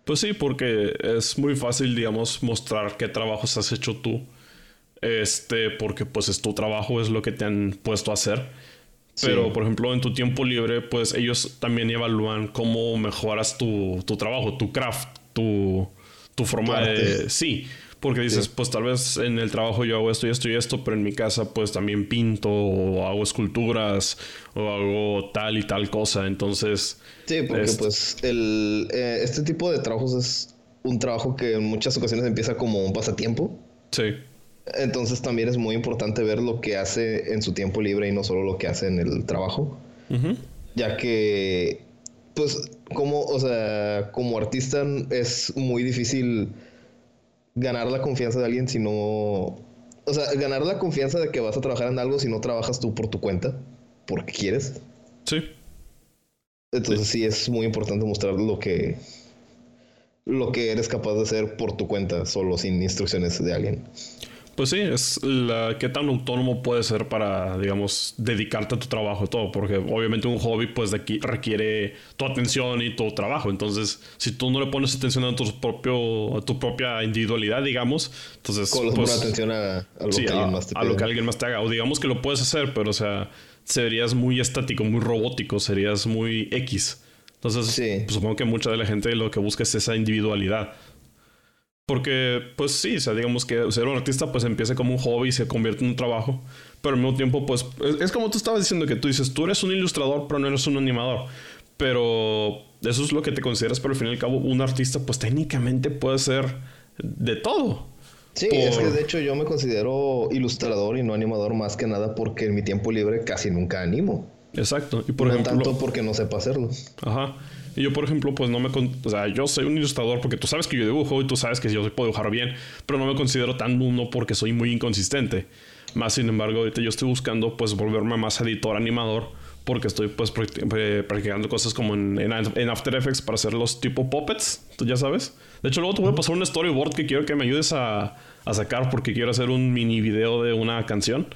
Pues sí, porque es muy fácil, digamos, mostrar qué trabajos has hecho tú. Este, porque pues es tu trabajo, es lo que te han puesto a hacer. Pero, por ejemplo, en tu tiempo libre, pues ellos también evalúan cómo mejoras tu, tu trabajo, tu craft, tu, tu forma de... Sí, porque dices, pues tal vez en el trabajo yo hago esto y esto y esto, pero en mi casa pues también pinto o hago esculturas o hago tal y tal cosa. Entonces... Sí, porque pues el, eh, este tipo de trabajos es un trabajo que en muchas ocasiones empieza como un pasatiempo. Sí. Entonces también es muy importante ver lo que hace en su tiempo libre y no solo lo que hace en el trabajo. Ya que, pues, como, o sea, como artista es muy difícil ganar la confianza de alguien si no... O sea, ganar la confianza de que vas a trabajar en algo si no trabajas tú por tu cuenta, porque quieres. Sí. Entonces sí, es muy importante mostrar lo que lo que eres capaz de hacer por tu cuenta, solo sin instrucciones de alguien. Pues sí, es la qué tan autónomo puede ser para, digamos, dedicarte a tu trabajo y todo, porque obviamente un hobby pues de aquí requiere tu atención y tu trabajo, entonces si tú no le pones atención a tu propio a tu propia individualidad, digamos, entonces pues, atención a, lo que alguien más te a lo que alguien más te haga, o digamos que lo puedes hacer, pero o sea, serías muy estático, muy robótico, serías muy X. Entonces, pues, supongo que mucha de la gente lo que busca es esa individualidad. Porque, pues sí, o sea, digamos que ser un artista pues empieza como un hobby y se convierte en un trabajo. Pero al mismo tiempo, pues es, como tú estabas diciendo que tú dices, tú eres un ilustrador, pero no eres un animador. Pero eso es lo que te consideras, pero al fin y al cabo un artista pues técnicamente puede ser de todo. Sí, es que de hecho yo me considero ilustrador y no animador más que nada porque en mi tiempo libre casi nunca animo. Exacto. Y por no ejemplo... tanto porque no sepa hacerlo. Ajá. Y yo, por ejemplo, pues no me... O sea, yo soy un ilustrador porque tú sabes que yo dibujo y tú sabes que yo puedo dibujar bien, pero no me considero tan uno porque soy muy inconsistente. Más sin embargo, ahorita yo estoy buscando pues volverme más editor animador porque estoy pues eh, practicando cosas como en, en, After Effects para hacer los tipo puppets, tú ya sabes. De hecho, luego te voy a pasar un storyboard que quiero que me ayudes a, a sacar porque quiero hacer un mini video de una canción.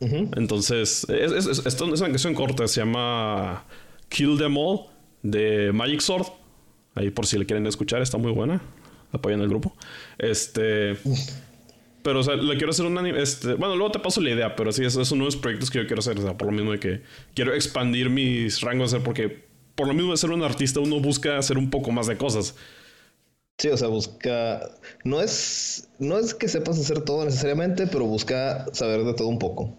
Entonces, es, es, es, una canción corta, se llama Kill Them All de Magic Sword. Ahí por si le quieren escuchar, está muy buena. Apoyan el grupo. Este. Pero, o sea, le quiero hacer un anime. Este, bueno, luego te paso la idea, pero sí, esos son unos proyectos que yo quiero hacer. O sea, por lo mismo de que quiero expandir mis rangos de porque por lo mismo de ser un artista, uno busca hacer un poco más de cosas. Sí, o sea, busca. No es. No es que sepas hacer todo necesariamente, pero busca saber de todo un poco.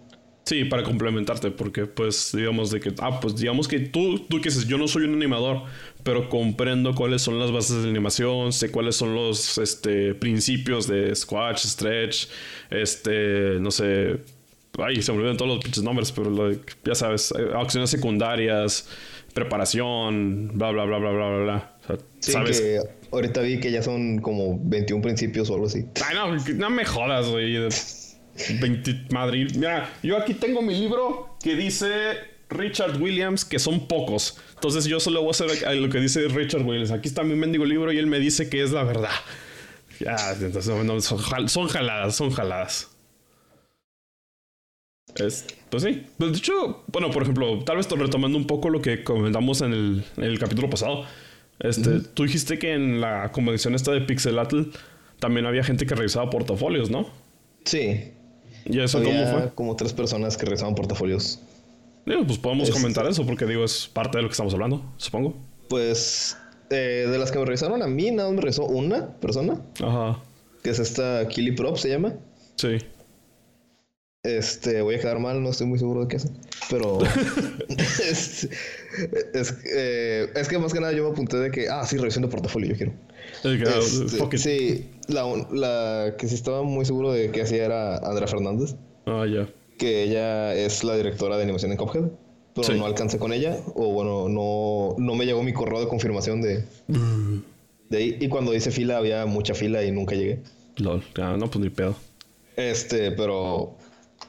Sí, para complementarte, porque pues digamos de que, ah, pues digamos que tú, tú que dices, yo no soy un animador, pero comprendo cuáles son las bases de animación, sé cuáles son los este, principios de squash, stretch, este, no sé, ay, se me olvidan todos los pinches nombres, pero ya sabes, eh, acciones secundarias, preparación, bla, bla, bla, bla, bla, bla, sí, Que ahorita vi que ya son como 21 principios o algo así. Ay, no, no me jodas, güey. 20 Madrid. Mira, yo aquí tengo mi libro que dice Richard Williams, que son pocos. Entonces yo solo voy a hacer lo que dice Richard Williams. Aquí está mi mendigo libro y él me dice que es la verdad. Ya, entonces son, jaladas, son jaladas. Es, pues sí. Pues de hecho, bueno, por ejemplo, tal vez retomando un poco lo que comentamos en el, capítulo pasado. Este, Tú dijiste que en la convención esta de Pixelatl también había gente que revisaba portafolios, ¿no? Sí. ¿Y eso cómo fue? Como tres personas que rezaban portafolios. Digo, pues podemos comentar eso porque digo, es parte de lo que estamos hablando, supongo. Pues eh, de las que me revisaron a mí, nada más me revisó una persona, Ajá. que es esta Kili Prop, se llama. Sí. Este, voy a quedar mal, no estoy muy seguro de qué hace. Pero es, es, eh, es que más que nada yo me apunté de que, ah, sí, revisión de portafolio, yo quiero. Que- Este, sí, la, la que sí estaba muy seguro de que hacía era Andrea Fernández, Ah, ya. que ella es la directora de animación en Cuphead, pero Sí. no alcancé con ella, o bueno, no, no me llegó mi correo de confirmación de, de ahí. Y cuando hice fila había mucha fila y nunca llegué. Lol. Ah, no, pues ni pedo. Este, pero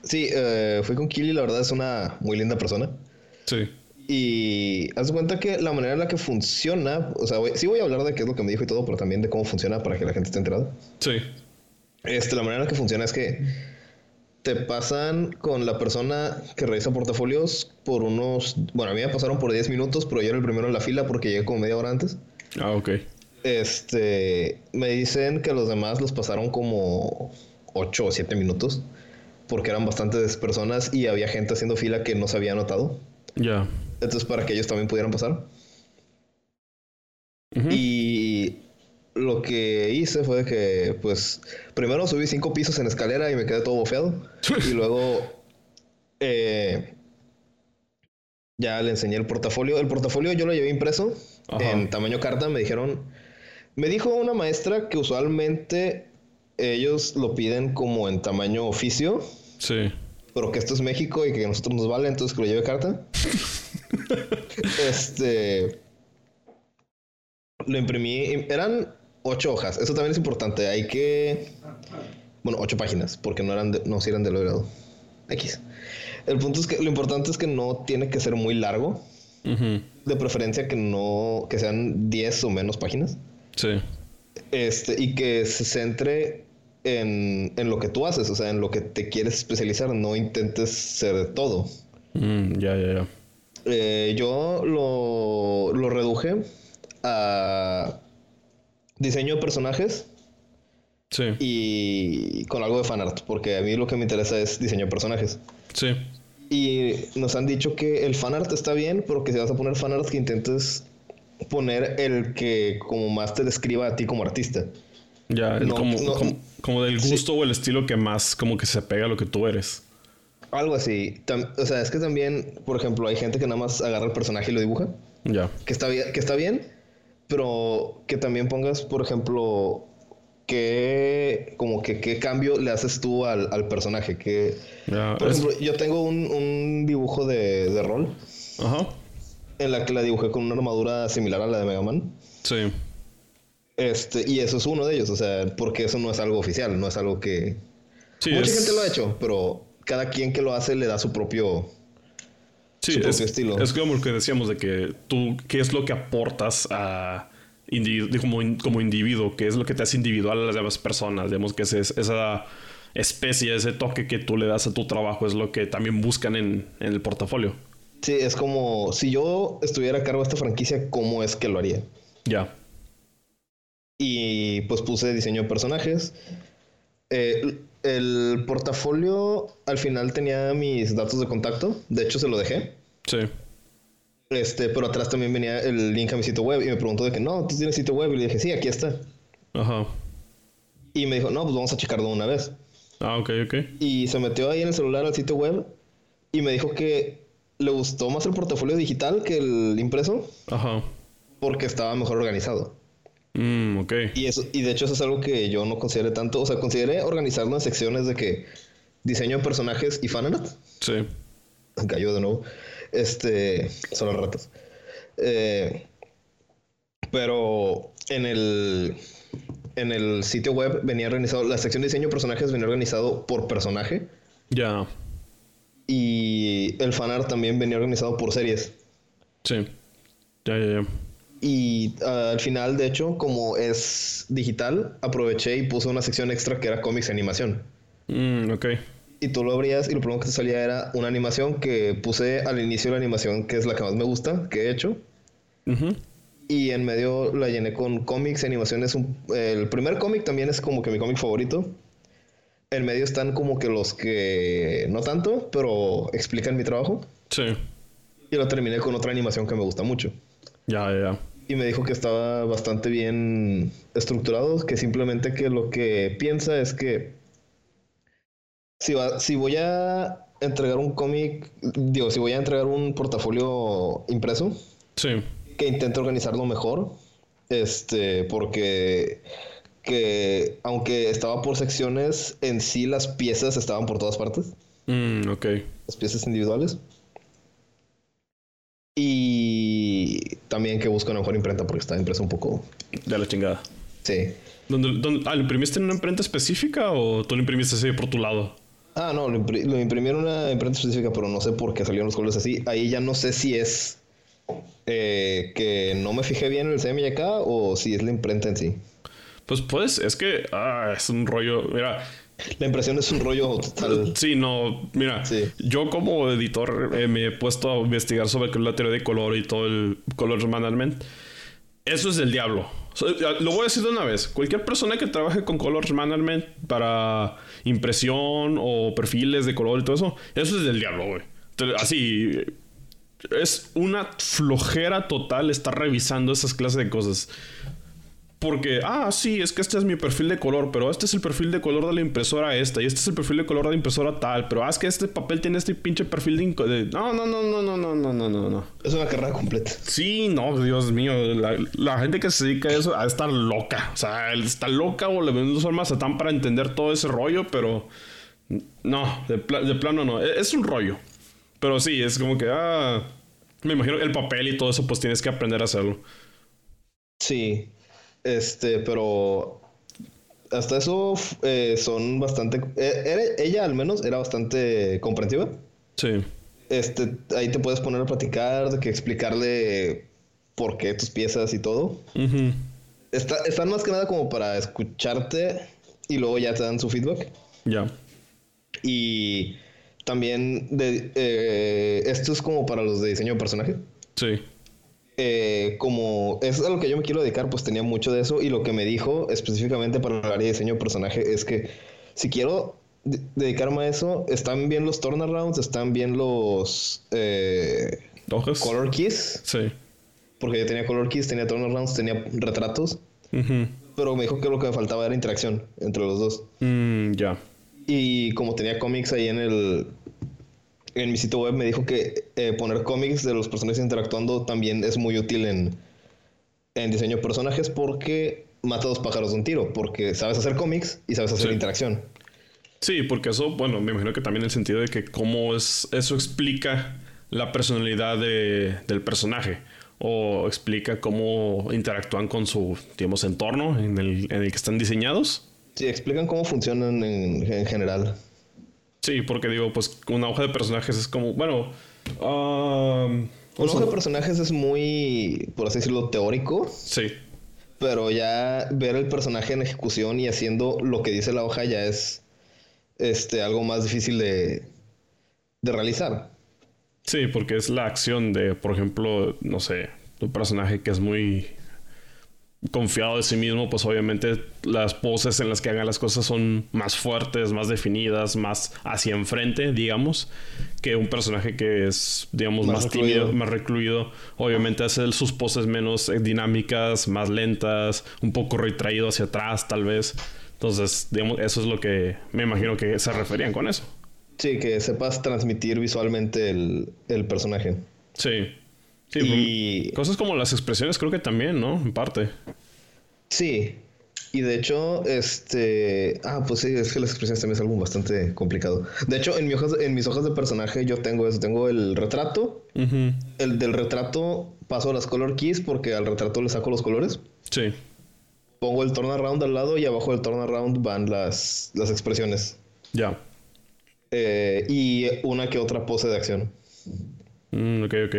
sí, eh, fui con Kili, la verdad es una muy linda persona. Sí. Y haz cuenta que la manera en la que funciona, o sea, voy- sí voy a hablar de qué es lo que me dijo y todo, pero también de cómo funciona para que la gente esté enterada. Sí. Este, la manera en la que funciona es que te pasan con la persona que revisa portafolios por unos, bueno, a mí me pasaron por 10 minutos, pero yo era el primero en la fila porque llegué como media hora antes. Ah, ok. Este, me dicen que los demás los pasaron como 8 o 7 minutos porque eran bastantes personas y había gente haciendo fila que no se había anotado. Ya. Entonces, para que ellos también pudieran pasar. Y lo que hice fue que, pues, primero subí cinco pisos en escalera y me quedé todo bofeado. y luego, eh, ya le enseñé el portafolio. El portafolio yo lo llevé impreso Ajá. en tamaño carta. Me dijeron, me dijo una maestra que usualmente ellos lo piden como en tamaño oficio, Sí. pero que esto es México y que a nosotros nos vale, entonces que lo lleve carta. este. Lo imprimí. Eran ocho hojas. Eso también es importante. Hay que. Bueno, ocho páginas, porque no eran de, no sí eran de lo grado. X. El punto es que lo importante es que no tiene que ser muy largo. De preferencia que no. que sean 10 o menos páginas. Sí. Este, y que se centre en, en lo que tú haces, o sea, en lo que te quieres especializar. No intentes ser de todo. Mm, ya, ya, ya. Eh, yo lo, lo reduje a diseño de personajes Sí. y con algo de fanart, porque a mí lo que me interesa es diseño de personajes. Sí. Y nos han dicho que el fanart está bien, pero que si vas a poner fanart que intentes poner el que como más te describa a ti como artista. Ya, el No, como, no. como, como del Sí. gusto o el estilo que más como que se pega a lo que tú eres. Algo así. O sea, es que también, por ejemplo, hay gente que nada más agarra el personaje y lo dibuja. Ya. que está bien, que está bien, pero que también pongas, por ejemplo, qué como que qué cambio le haces tú al, al personaje. Que, por es- ejemplo, yo tengo un, un dibujo de, de rol Ajá. en la que la dibujé con una armadura similar a la de Mega Man. Sí. Este, y eso es uno de ellos, o sea, porque eso no es algo oficial, no es algo que Sí, mucha es- gente lo ha hecho, pero cada quien que lo hace le da su propio Sí, su es, propio estilo. es como lo que decíamos de que tú, ¿qué es lo que aportas a individu- como, in- como individuo? ¿Qué es lo que te hace individual a las demás personas? Digamos que ese- esa especie, ese toque que tú le das a tu trabajo es lo que también buscan en, en el portafolio. Sí, es como si yo estuviera a cargo de esta franquicia, ¿cómo es que lo haría? Ya. Y pues puse diseño de personajes. Eh, el portafolio al final tenía mis datos de contacto, de hecho se lo dejé. Sí. Este, pero atrás también venía el link a mi sitio web y me preguntó de que no, tú tienes sitio web y le dije, sí, aquí está. Ajá. Y me dijo, no, pues vamos a checarlo de una vez. Ah, ok, ok. Y se metió ahí en el celular al sitio web y me dijo que le gustó más el portafolio digital que el impreso Ajá. porque estaba mejor organizado. Mm, ok. Y eso, y de hecho eso es algo que yo no consideré tanto. O sea, consideré organizarlo en secciones de que diseño de personajes y fanart. Sí. Cayó de nuevo. Este, son los ratos. Eh, pero en el en el sitio web venía organizado, la sección de diseño de personajes venía organizado por personaje Ya. y el fanart también venía organizado por series. Sí. Ya, ya, ya. Y ah, al final, de hecho, como es digital, aproveché y puse una sección extra que era cómics y animación. Mm, ok. Y tú lo abrías y lo primero que te salía era una animación que puse al inicio de la animación, que es la que más me gusta, que he hecho. Ujú. Y en medio la llené con cómics y animaciones. Un- el primer cómic también es como que mi cómic favorito. En medio están como que los que no tanto, pero explican mi trabajo. Sí. Y lo terminé con otra animación que me gusta mucho. Ya, ya, ya. Y me dijo que estaba bastante bien estructurado, que simplemente que lo que piensa es que si, va, si voy a entregar un cómic, digo, si voy a entregar un portafolio impreso, Sí. que intente organizarlo mejor, este, porque que aunque estaba por secciones, en sí las piezas estaban por todas partes, Mm, ok. las piezas individuales. Y también que busque una mejor imprenta porque está impresa un poco. De la chingada. Sí. ¿Dónde, dónde- ah, ¿lo imprimiste en una imprenta específica o tú lo imprimiste así por tu lado? Ah, no, lo, impri- lo imprimí en una imprenta específica, pero no sé por qué salieron los colores así. Ahí ya no sé si es eh, que no me fijé bien en el CMYK o si es la imprenta en sí. Pues pues, es que ah, es un rollo. Mira, La impresión es un rollo total. sí, no, mira, Sí. yo como editor eh, me he puesto a investigar sobre la teoría de color y todo el color management. Eso es del diablo. Lo voy a decir de una vez. Cualquier persona que trabaje con color management para impresión o perfiles de color y todo eso, eso es del diablo, güey. Así, es una flojera total estar revisando esas clases de cosas. Porque, ah, sí, es que este es mi perfil de color, pero este es el perfil de color de la impresora esta, y este es el perfil de color de la impresora tal, pero ah, es que este papel tiene este pinche perfil de... de- No, no, no, no, no, no, no, no, no, no. Es una carrera completa. Sí, no, Dios mío, la, la gente que se dedica a eso a estar loca. O sea, está loca o le ven dos almas tan para entender todo ese rollo, pero no, de, pla- de plano no. E- Es un rollo. Pero sí, es como que, ah, me imagino el papel y todo eso, pues tienes que aprender a hacerlo. Sí. Este, pero hasta eso eh, son bastante. eh, ella al menos era bastante comprensiva. Sí, Este, ahí te puedes poner a platicar, de que explicarle por qué tus piezas y todo. Está, están más que nada como para escucharte y luego ya te dan su feedback. ya. Y también de, eh, esto es como para los de diseño de personaje. Sí. Eh, como es a lo que yo me quiero dedicar, pues tenía mucho de eso. Y lo que me dijo específicamente para el área de diseño de personaje es que si quiero de- dedicarme a eso, están bien los turnarounds, están bien los eh, color keys. Sí. Porque yo tenía color keys, tenía turnarounds, tenía retratos. Pero me dijo que lo que me faltaba era interacción entre los dos. Mm, ya. Y como tenía cómics ahí en el en mi sitio web, me dijo que eh, poner cómics de los personajes interactuando también es muy útil en, en diseño de personajes porque mata dos pájaros de un tiro, porque sabes hacer cómics y sabes hacer Sí. interacción. Sí, porque eso, bueno, me imagino que también el sentido de que cómo es, eso explica la personalidad de- del personaje o explica cómo interactúan con su, digamos, entorno en el, en el que están diseñados. Sí, explican cómo funcionan en, en general. Sí, porque digo, pues una hoja de personajes es como, bueno, um, Un ojo de personajes es muy, por así decirlo, teórico, sí, pero ya ver el personaje en ejecución y haciendo lo que dice la hoja ya es este, algo más difícil de, de realizar. sí, porque es la acción de, por ejemplo, no sé, un personaje que es muy confiado de sí mismo, pues obviamente las poses en las que hagan las cosas son más fuertes, más definidas, más hacia enfrente, digamos, que un personaje que es, digamos, Más tímido, más recluido. Obviamente hace sus poses menos dinámicas, más lentas, un poco retraído hacia atrás, tal vez. Entonces, digamos, eso es lo que me imagino que se referían con eso. Sí, que sepas transmitir visualmente el, el personaje. Sí. Sí, Y- cosas como las expresiones creo que también, ¿no? En parte. Sí. Y de hecho, este... Ah, pues sí, es que las expresiones también es algo bastante complicado. De hecho, en, mi hojas, en mis hojas de personaje yo tengo eso. Tengo el retrato. El del retrato paso las color keys porque al retrato le saco los colores. Sí. Pongo el turnaround al lado y abajo del turnaround van las, las expresiones. Ya. Eh, y una que otra pose de acción. Mm, ok, ok.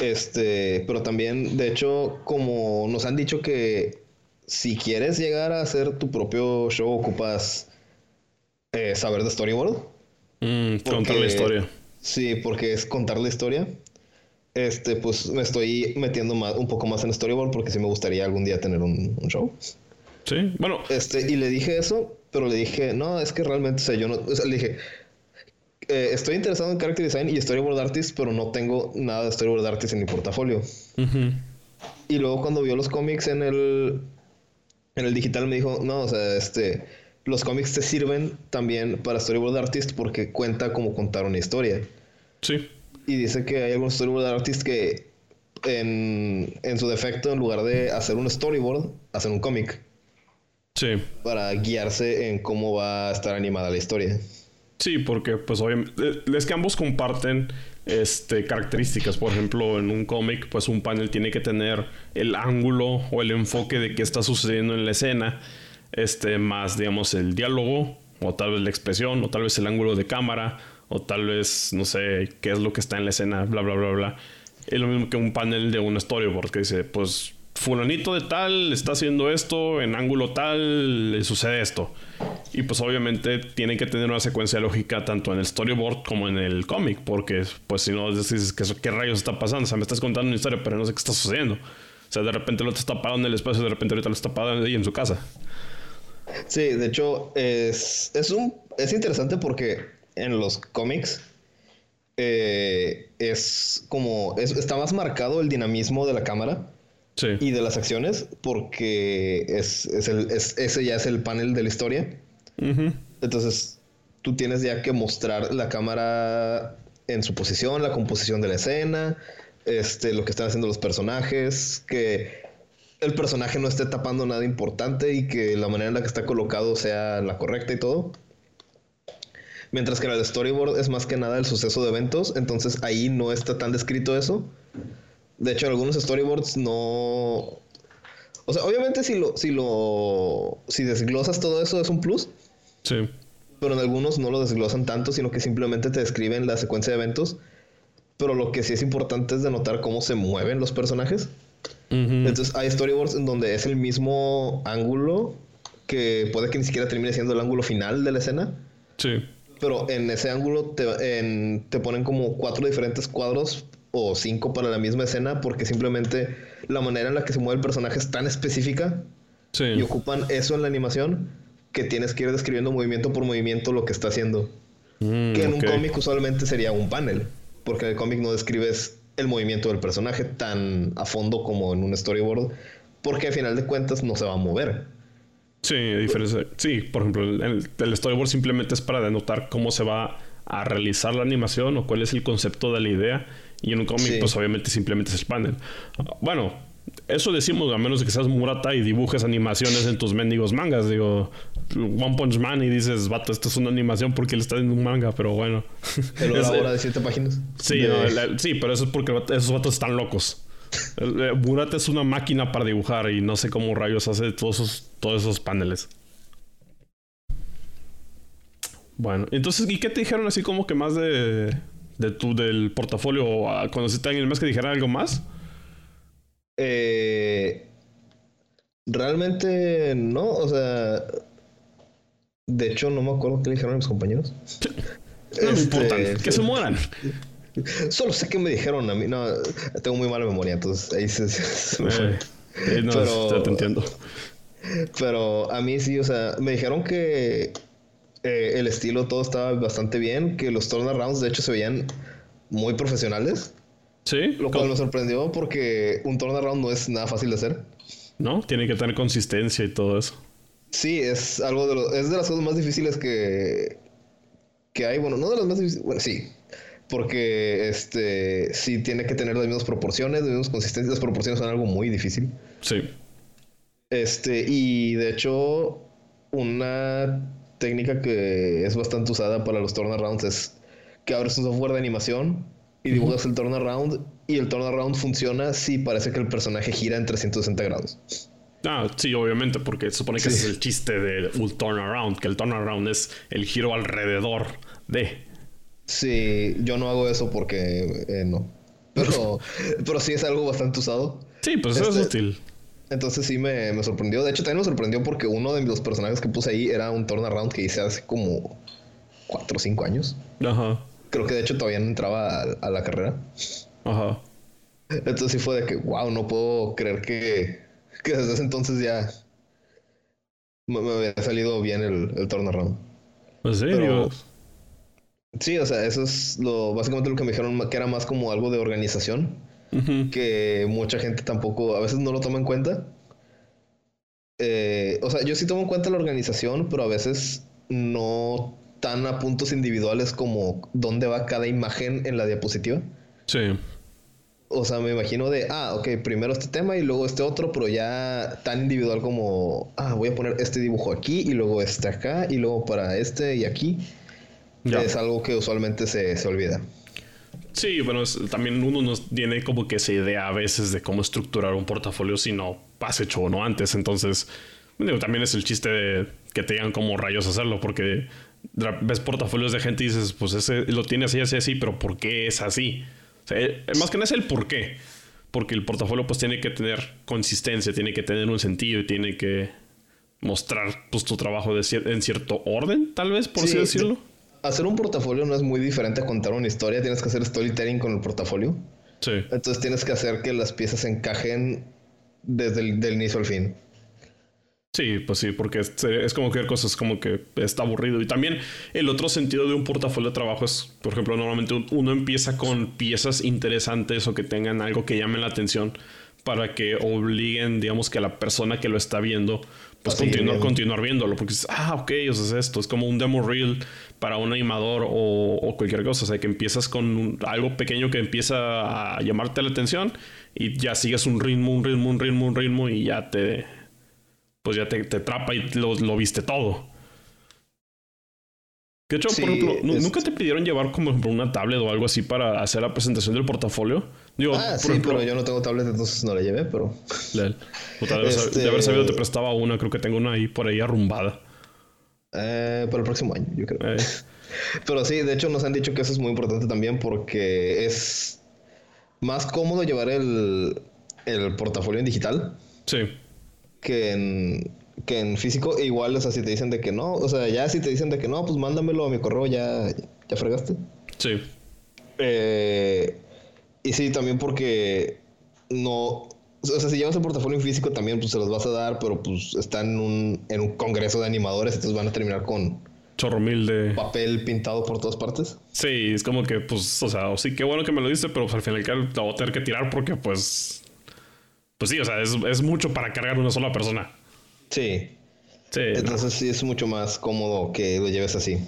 Este, pero también, de hecho, como nos han dicho que si quieres llegar a hacer tu propio show, ocupas eh, saber de storyboard. Mm, Porque- contar la historia. Sí, porque es contar la historia. Este, pues me estoy metiendo más, un poco más en storyboard porque sí me gustaría algún día tener un, un show. Sí. Bueno, Este, y le dije eso, pero le dije, no, es que realmente, o sea, yo no, o sea, le dije, eh, estoy interesado en character design y storyboard artist, pero no tengo nada de storyboard artist en mi portafolio. Y luego cuando vio los cómics en el, en el digital me dijo, no, o sea, este, los cómics te sirven también para storyboard artist porque cuenta como contar una historia. Sí. Y dice que hay algunos storyboard artists que en, en su defecto, en lugar de hacer un storyboard, hacen un cómic. Sí. Para guiarse en cómo va a estar animada la historia. Sí, porque pues obviamente es que ambos comparten este, características. Por ejemplo, en un cómic, pues un panel tiene que tener el ángulo o el enfoque de qué está sucediendo en la escena, este, más, digamos, el diálogo, o tal vez la expresión, o tal vez el ángulo de cámara, o tal vez, no sé, qué es lo que está en la escena, bla, bla, bla, bla. Es lo mismo que un panel de un storyboard que dice, pues fulanito de tal está haciendo esto, en ángulo tal le sucede esto. Y pues obviamente tienen que tener una secuencia lógica tanto en el storyboard como en el cómic, porque pues si no dices que qué rayos está pasando, o sea, me estás contando una historia, pero no sé qué está sucediendo. O sea, de repente lo está parado en el espacio, de repente ahorita lo está parado ahí en su casa. Sí, de hecho es, es, un, es interesante porque en los cómics eh, es como, está más marcado el dinamismo de la cámara y de las acciones, porque es, el, ese ya es el panel de la historia. Entonces, tú tienes ya que mostrar la cámara en su posición, la composición de la escena, este, lo que están haciendo los personajes, que el personaje no esté tapando nada importante y que la manera en la que está colocado sea la correcta y todo. Mientras que en el storyboard es más que nada el suceso de eventos, entonces ahí no está tan descrito eso. De hecho, algunos storyboards no. O sea, obviamente si lo, si lo. Si desglosas todo eso es un plus. Sí. Pero en algunos no lo desglosan tanto, sino que simplemente te describen la secuencia de eventos. Pero lo que sí es importante es denotar cómo se mueven los personajes. Entonces hay storyboards en donde es el mismo ángulo que puede que ni siquiera termine siendo el ángulo final de la escena. Sí. Pero en ese ángulo te, te ponen como cuatro diferentes cuadros o cinco para la misma escena porque simplemente la manera en la que se mueve el personaje es tan específica y ocupan eso en la animación que tienes que ir describiendo movimiento por movimiento lo que está haciendo. Mm, que en un cómic usualmente sería un panel, porque en el cómic no describes el movimiento del personaje tan a fondo como en un storyboard, porque al final de cuentas no se va a mover. Sí, diferencia. Sí, por ejemplo, el, el storyboard simplemente es para denotar cómo se va a realizar la animación o cuál es el concepto de la idea y en un cómic, pues obviamente simplemente se expanden. Bueno, eso decimos a menos de que seas Murata y dibujes animaciones en tus mendigos mangas. Digo, One Punch Man y dices, vato, esto es una animación porque él está en un manga, pero bueno. ¿El hora de siete páginas? Sí, sí, pero eso es porque esos vatos están locos. Eh, Murata es una máquina para dibujar y no sé cómo rayos hace todos esos, todos esos paneles. Bueno, entonces, ¿y qué te dijeron así como que más de, de tu, del portafolio? ¿Conociste a alguien más que dijera algo más? Eh, realmente no, o sea, de hecho no me acuerdo qué le dijeron a mis compañeros. no me importa, que se mueran. Solo sé que me dijeron a mí, no, tengo muy mala memoria, entonces ahí se... Eh, eh, no, pero, te entiendo. Pero a mí sí, o sea, me dijeron que eh, el estilo todo estaba bastante bien, que los turnarounds de hecho se veían muy profesionales. Sí. Lo cual me sorprendió porque un turnaround no es nada fácil de hacer. No, tiene que tener consistencia y todo eso. Sí, es algo de es de las cosas más difíciles que que hay, bueno, no de las más difíciles, bueno, sí, porque este sí tiene que tener las mismas proporciones, las mismas consistencias, las proporciones son algo muy difícil. Sí. Este, y de hecho una técnica que es bastante usada para los turnarounds es que abres un software de animación y dibujas el turnaround y el turnaround funciona si parece que el personaje gira en 360 grados. Ah, sí, obviamente, porque supone que ese es el chiste de un turnaround, que el turnaround es el giro alrededor de. Sí, yo no hago eso porque eh, no. Pero, pero sí es algo bastante usado. Sí, pues eso es este, útil. Entonces sí me, me, sorprendió. De hecho, también me sorprendió porque uno de los personajes que puse ahí era un turnaround que hice hace como 4 o 5 años. Ajá. Creo que de hecho todavía no entraba a, la carrera. Ajá. Entonces sí fue de que, wow, no puedo creer que, que desde ese entonces ya me, había salido bien el, el turnaround. ¿En serio? sí, o sea, eso es lo básicamente lo que me dijeron que era más como algo de organización que mucha gente tampoco, a veces no lo toma en cuenta. Eh, o sea, yo sí tomo en cuenta la organización, pero a veces no tan a puntos individuales como dónde va cada imagen en la diapositiva. Sí. O sea, me imagino de, ah, ok, primero este tema y luego este otro, pero ya tan individual como, ah, voy a poner este dibujo aquí y luego este acá y luego para este y aquí. Es algo que usualmente se, se olvida. Sí, bueno, también uno no tiene como que esa idea a veces de cómo estructurar un portafolio si no has hecho uno antes. Entonces, digo, también es el chiste de que te digan como rayos hacerlo, porque ves portafolios de gente y dices, pues ese lo tiene así, así, así, pero ¿por qué es así? O sea, eh, más que nada es el por qué. Porque el portafolio pues tiene que tener consistencia, tiene que tener un sentido y tiene que mostrar pues tu trabajo de en cierto orden, tal vez, por así decirlo. Hacer un portafolio no es muy diferente a contar una historia, tienes que hacer storytelling con el portafolio. Sí. Entonces tienes que hacer que las piezas encajen desde el del inicio al fin. Sí, pues sí, porque es, como que cosas como que está aburrido. Y también el otro sentido de un portafolio de trabajo es, por ejemplo, normalmente uno empieza con piezas interesantes o que tengan algo que llame la atención para que obliguen, digamos, que a la persona que lo está viendo, pues continuar, continuar viéndolo. Porque es, ah, ok, o sea, es esto, es como un demo reel para un animador o, cualquier cosa. O sea, que empiezas con algo pequeño que empieza a llamarte la atención y ya sigues un ritmo, un ritmo, un ritmo, un ritmo y ya te pues ya te, te atrapa y lo, viste todo. De hecho, por ejemplo, ¿nunca te pidieron llevar como una tablet o algo así para hacer la presentación del portafolio? Digo, ah, sí, pero yo no tengo tablet, entonces no la llevé, pero... De, de, haber sabido te prestaba una, creo que tengo una ahí por ahí arrumbada. Eh, para el próximo año, yo creo. Eh. Pero sí, de hecho nos han dicho que eso es muy importante también porque es más cómodo llevar el, el portafolio en digital. Sí que en, que en físico. E igual, o sea, si te dicen de que no, o sea, ya si te dicen de que no, pues mándamelo a mi correo, ya, ya fregaste. Sí. Eh, y sí, también porque no. O sea, si llevas el portafolio en físico también, pues se los vas a dar, pero pues están en un, en un congreso de animadores, entonces van a terminar con chorro mil de papel pintado por todas partes. Sí, es como que, pues, o sea, sí, qué bueno que me lo diste, pero pues, al final la voy a tener que tirar porque, pues, pues sí, o sea, es, mucho para cargar una sola persona. Sí. Sí. Entonces sí es mucho más cómodo que lo lleves así.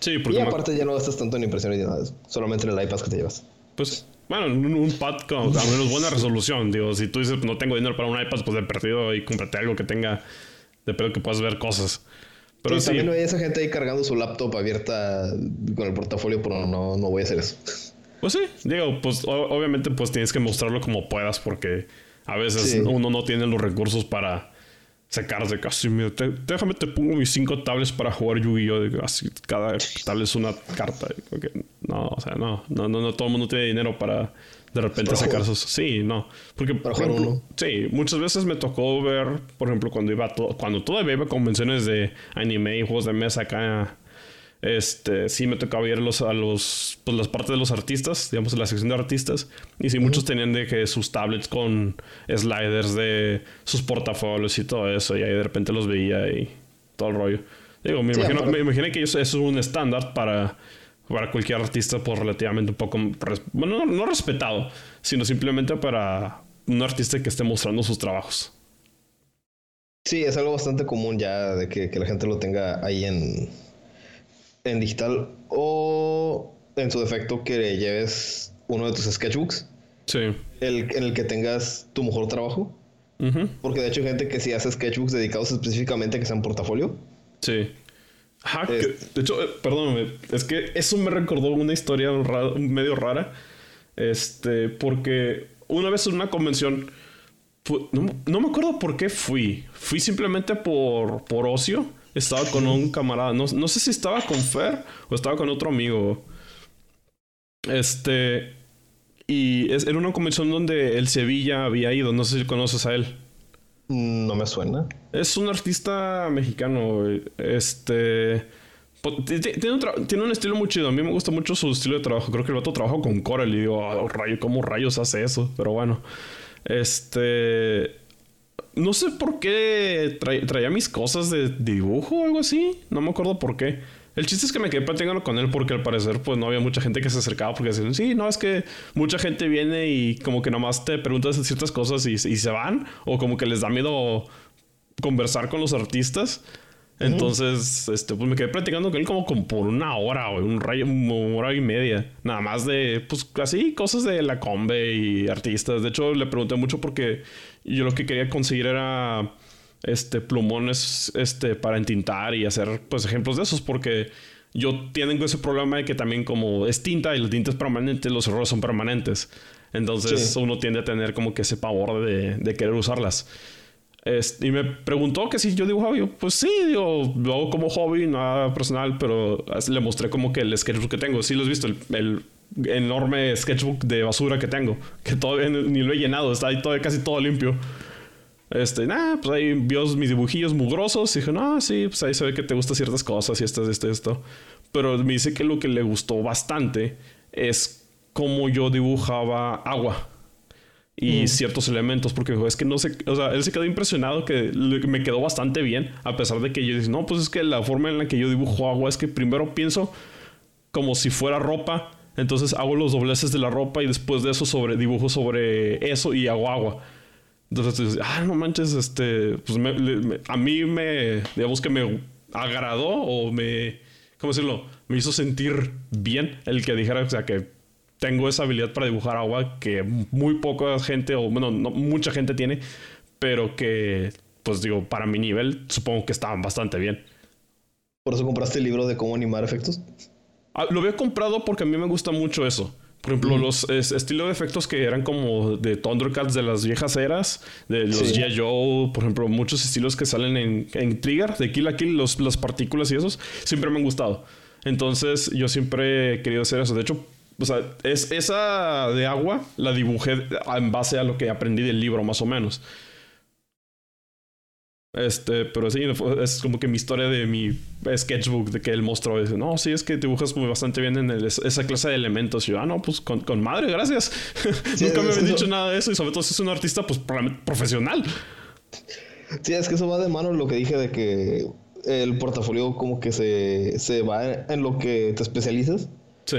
Sí, porque. Y aparte ya no gastas tanto en impresiones y nada, solamente en el iPad que te llevas. Pues, bueno, un, pad con al menos buena resolución. Digo, si tú dices no tengo dinero para un iPad, pues de perdido y cómprate algo que tenga de pedo que puedas ver cosas. Pero sí, también hay esa gente ahí cargando su laptop abierta con el portafolio, pero no, no voy a hacer eso. Pues sí, digo, pues obviamente pues tienes que mostrarlo como puedas porque a veces uno no tiene los recursos para secarse casi. déjame te pongo mis cinco tablets para jugar Yu-Gi-Oh! Así, cada tablet es una carta. No, o sea, no, no, no, no, todo el mundo tiene dinero para de repente sacar esos. Sí, no. Porque, por ejemplo, sí, muchas veces me tocó ver, por ejemplo, cuando iba cuando todavía iba a convenciones de anime y juegos de mesa acá este, sí me tocaba ir a los, a los, pues las partes de los artistas, digamos, la sección de artistas. Y sí, muchos tenían de que sus tablets con sliders de sus portafolios y todo eso. Y ahí de repente los veía y todo el rollo. Digo, me, imagino, me imaginé que eso es un estándar para, para cualquier artista, pues, relativamente un poco, bueno, no, respetado, sino simplemente para un artista que esté mostrando sus trabajos. Sí, es algo bastante común ya de que la gente lo tenga ahí en, en digital o en su defecto que lleves uno de tus sketchbooks. Sí. El, en el que tengas tu mejor trabajo. Porque de hecho hay gente que sí hace sketchbooks dedicados específicamente a que sean portafolio. Sí. de hecho, eh, perdóname, es que eso me recordó una historia medio rara. Este, porque una vez en una convención, no, no, me acuerdo por qué fui. Fui simplemente por, por ocio estaba con un camarada. No, sé si estaba con Fer o estaba con otro amigo. Este. Y es, era una convención donde el Sevilla había ido. No sé si conoces a él. No me suena. Es un artista mexicano. Este. Tiene un, estilo muy chido. A mí me gusta mucho su estilo de trabajo. Creo que el vato trabaja con Corel y digo, oh, rayo, ¿cómo rayos hace eso? Pero bueno. Este no sé por qué traía mis cosas de dibujo o algo así. No me acuerdo por qué. El chiste es que me quedé platicando con él porque al parecer pues no había mucha gente que se acercaba porque decían, sí, no, es que mucha gente viene y como que nomás te preguntas ciertas cosas y, y se van o como que les da miedo conversar con los artistas. Entonces, este, pues me quedé platicando con él como, como por una hora, o un rayo, una hora y media. Nada más de, pues así, cosas de la combe y artistas. De hecho, le pregunté mucho porque yo lo que quería conseguir era este plumones este para entintar y hacer pues ejemplos de esos porque yo tengo ese problema de que también como es tinta y la tinta es permanente los errores son permanentes entonces uno tiende a tener como que ese pavor de, de querer usarlas y me preguntó que si yo dibujaba. Yo, pues sí, digo, lo hago como hobby, nada personal, pero le mostré como que el sketchbook que tengo. Sí, lo has visto, el, enorme sketchbook de basura que tengo, que todavía ni lo he llenado, está ahí todavía casi todo limpio. Este, nada, pues ahí vio mis dibujillos mugrosos y dije, no, sí, pues ahí se ve que te gustan ciertas cosas y esto, esto, esto. Pero me dice que lo que le gustó bastante es cómo yo dibujaba agua y ciertos elementos, porque es que no sé, o sea, él se quedó impresionado que me quedó bastante bien, a pesar de que yo dije, no, pues es que la forma en la que yo dibujo agua es que primero pienso como si fuera ropa, entonces hago los dobleces de la ropa y después de eso dibujo sobre eso y hago agua. Entonces, ah, no manches, este, pues a mí me, digamos que me agradó o me, ¿cómo decirlo? Me hizo sentir bien el que dijera, o sea, que tengo esa habilidad para dibujar agua que muy poca gente, o bueno, no, mucha gente tiene, pero que, pues digo, para mi nivel, supongo que estaban bastante bien. ¿Por eso compraste el libro de cómo animar efectos? Ah, lo había comprado porque a mí me gusta mucho eso. Por ejemplo, los estilos de efectos que eran como de Thundercats de las viejas eras, de los G.I. Joe, por ejemplo, muchos estilos que salen en, en Trigger, de Kill a Kill, los, las partículas y esos, siempre me han gustado. Entonces, yo siempre he querido hacer eso. De hecho, o sea, es, esa de agua la dibujé en base a lo que aprendí del libro, más o menos. Este, pero sí, es como que mi historia de mi sketchbook de que él mostró. Dice, no, sí, es que dibujas muy bastante bien en esa clase de elementos. Y yo, ah, no, pues con, madre, gracias. Nunca me habían dicho nada de eso. Y sobre todo si es un artista, pues profesional. Sí, es que eso va de mano lo que dije de que el portafolio como que se, se va en lo que te especializas. Sí.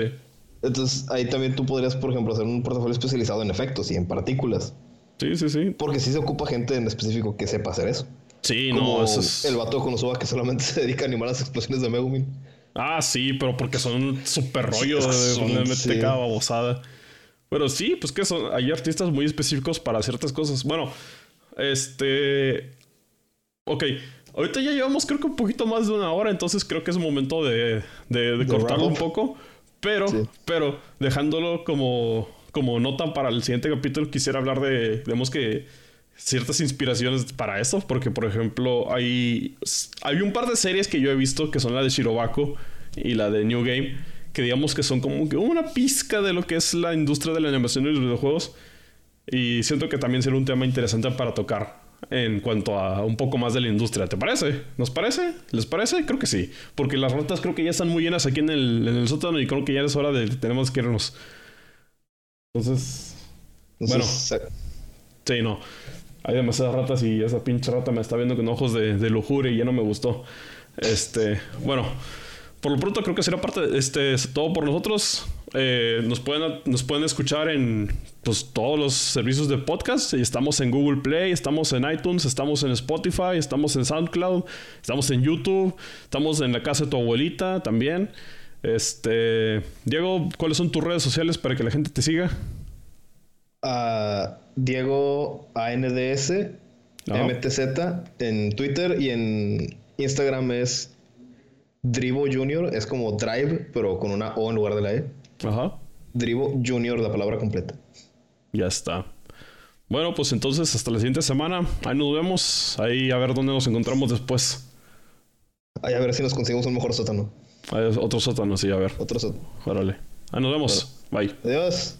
Entonces ahí también tú podrías, por ejemplo, hacer un portafolio especializado en efectos y en partículas. Sí, sí, sí. Porque sí se ocupa gente en específico que sepa hacer eso. Sí, no, eso es... El vato de Konosuba que solamente se dedica a animar las explosiones de Megumin. Ah, sí, pero porque son súper rollo sí, de mete cada babosada. Pero sí, pues que son, hay artistas muy específicos para ciertas cosas. Bueno, este... Ok, ahorita ya llevamos creo que un poquito más de una hora, entonces creo que es momento de, de, cortarlo un poco. Pero, pero, dejándolo como, como nota para el siguiente capítulo, quisiera hablar de, digamos que, ciertas inspiraciones para eso. Porque, por ejemplo, hay, hay un par de series que yo he visto que son la de Shirobako y la de New Game, que digamos que son como una pizca de lo que es la industria de la animación y los videojuegos. Y siento que también será un tema interesante para tocar en cuanto a un poco más de la industria. ¿Te parece? ¿Nos parece? ¿Les parece? Creo que sí. Porque las ratas creo que ya están muy llenas aquí en el, en el sótano y creo que ya es hora de tenemos que irnos. Entonces, bueno. Sí, no. Hay demasiadas ratas y esa pinche rata me está viendo con ojos de, de lujuria y ya no me gustó. Este, bueno por lo pronto creo que será parte de este todo por nosotros. Eh, nos, pueden, nos pueden escuchar en pues, todos los servicios de podcast. Estamos en Google Play, estamos en iTunes, estamos en Spotify, estamos en SoundCloud, estamos en YouTube, estamos en la casa de tu abuelita también. Este, Diego, ¿cuáles son tus redes sociales para que la gente te siga? Uh, Diego ANDS, MTZ en Twitter y en Instagram es Drivo Junior es como Drive, pero con una O en lugar de la E. Ajá. Drivo Junior, la palabra completa. Ya está. Bueno, pues entonces hasta la siguiente semana. Ahí nos vemos. Ahí a ver dónde nos encontramos después. Ahí a ver si nos conseguimos un mejor sótano. otro sótano, sí, a ver. Otro sótano. Órale. Ahí nos vemos. Bye. Adiós.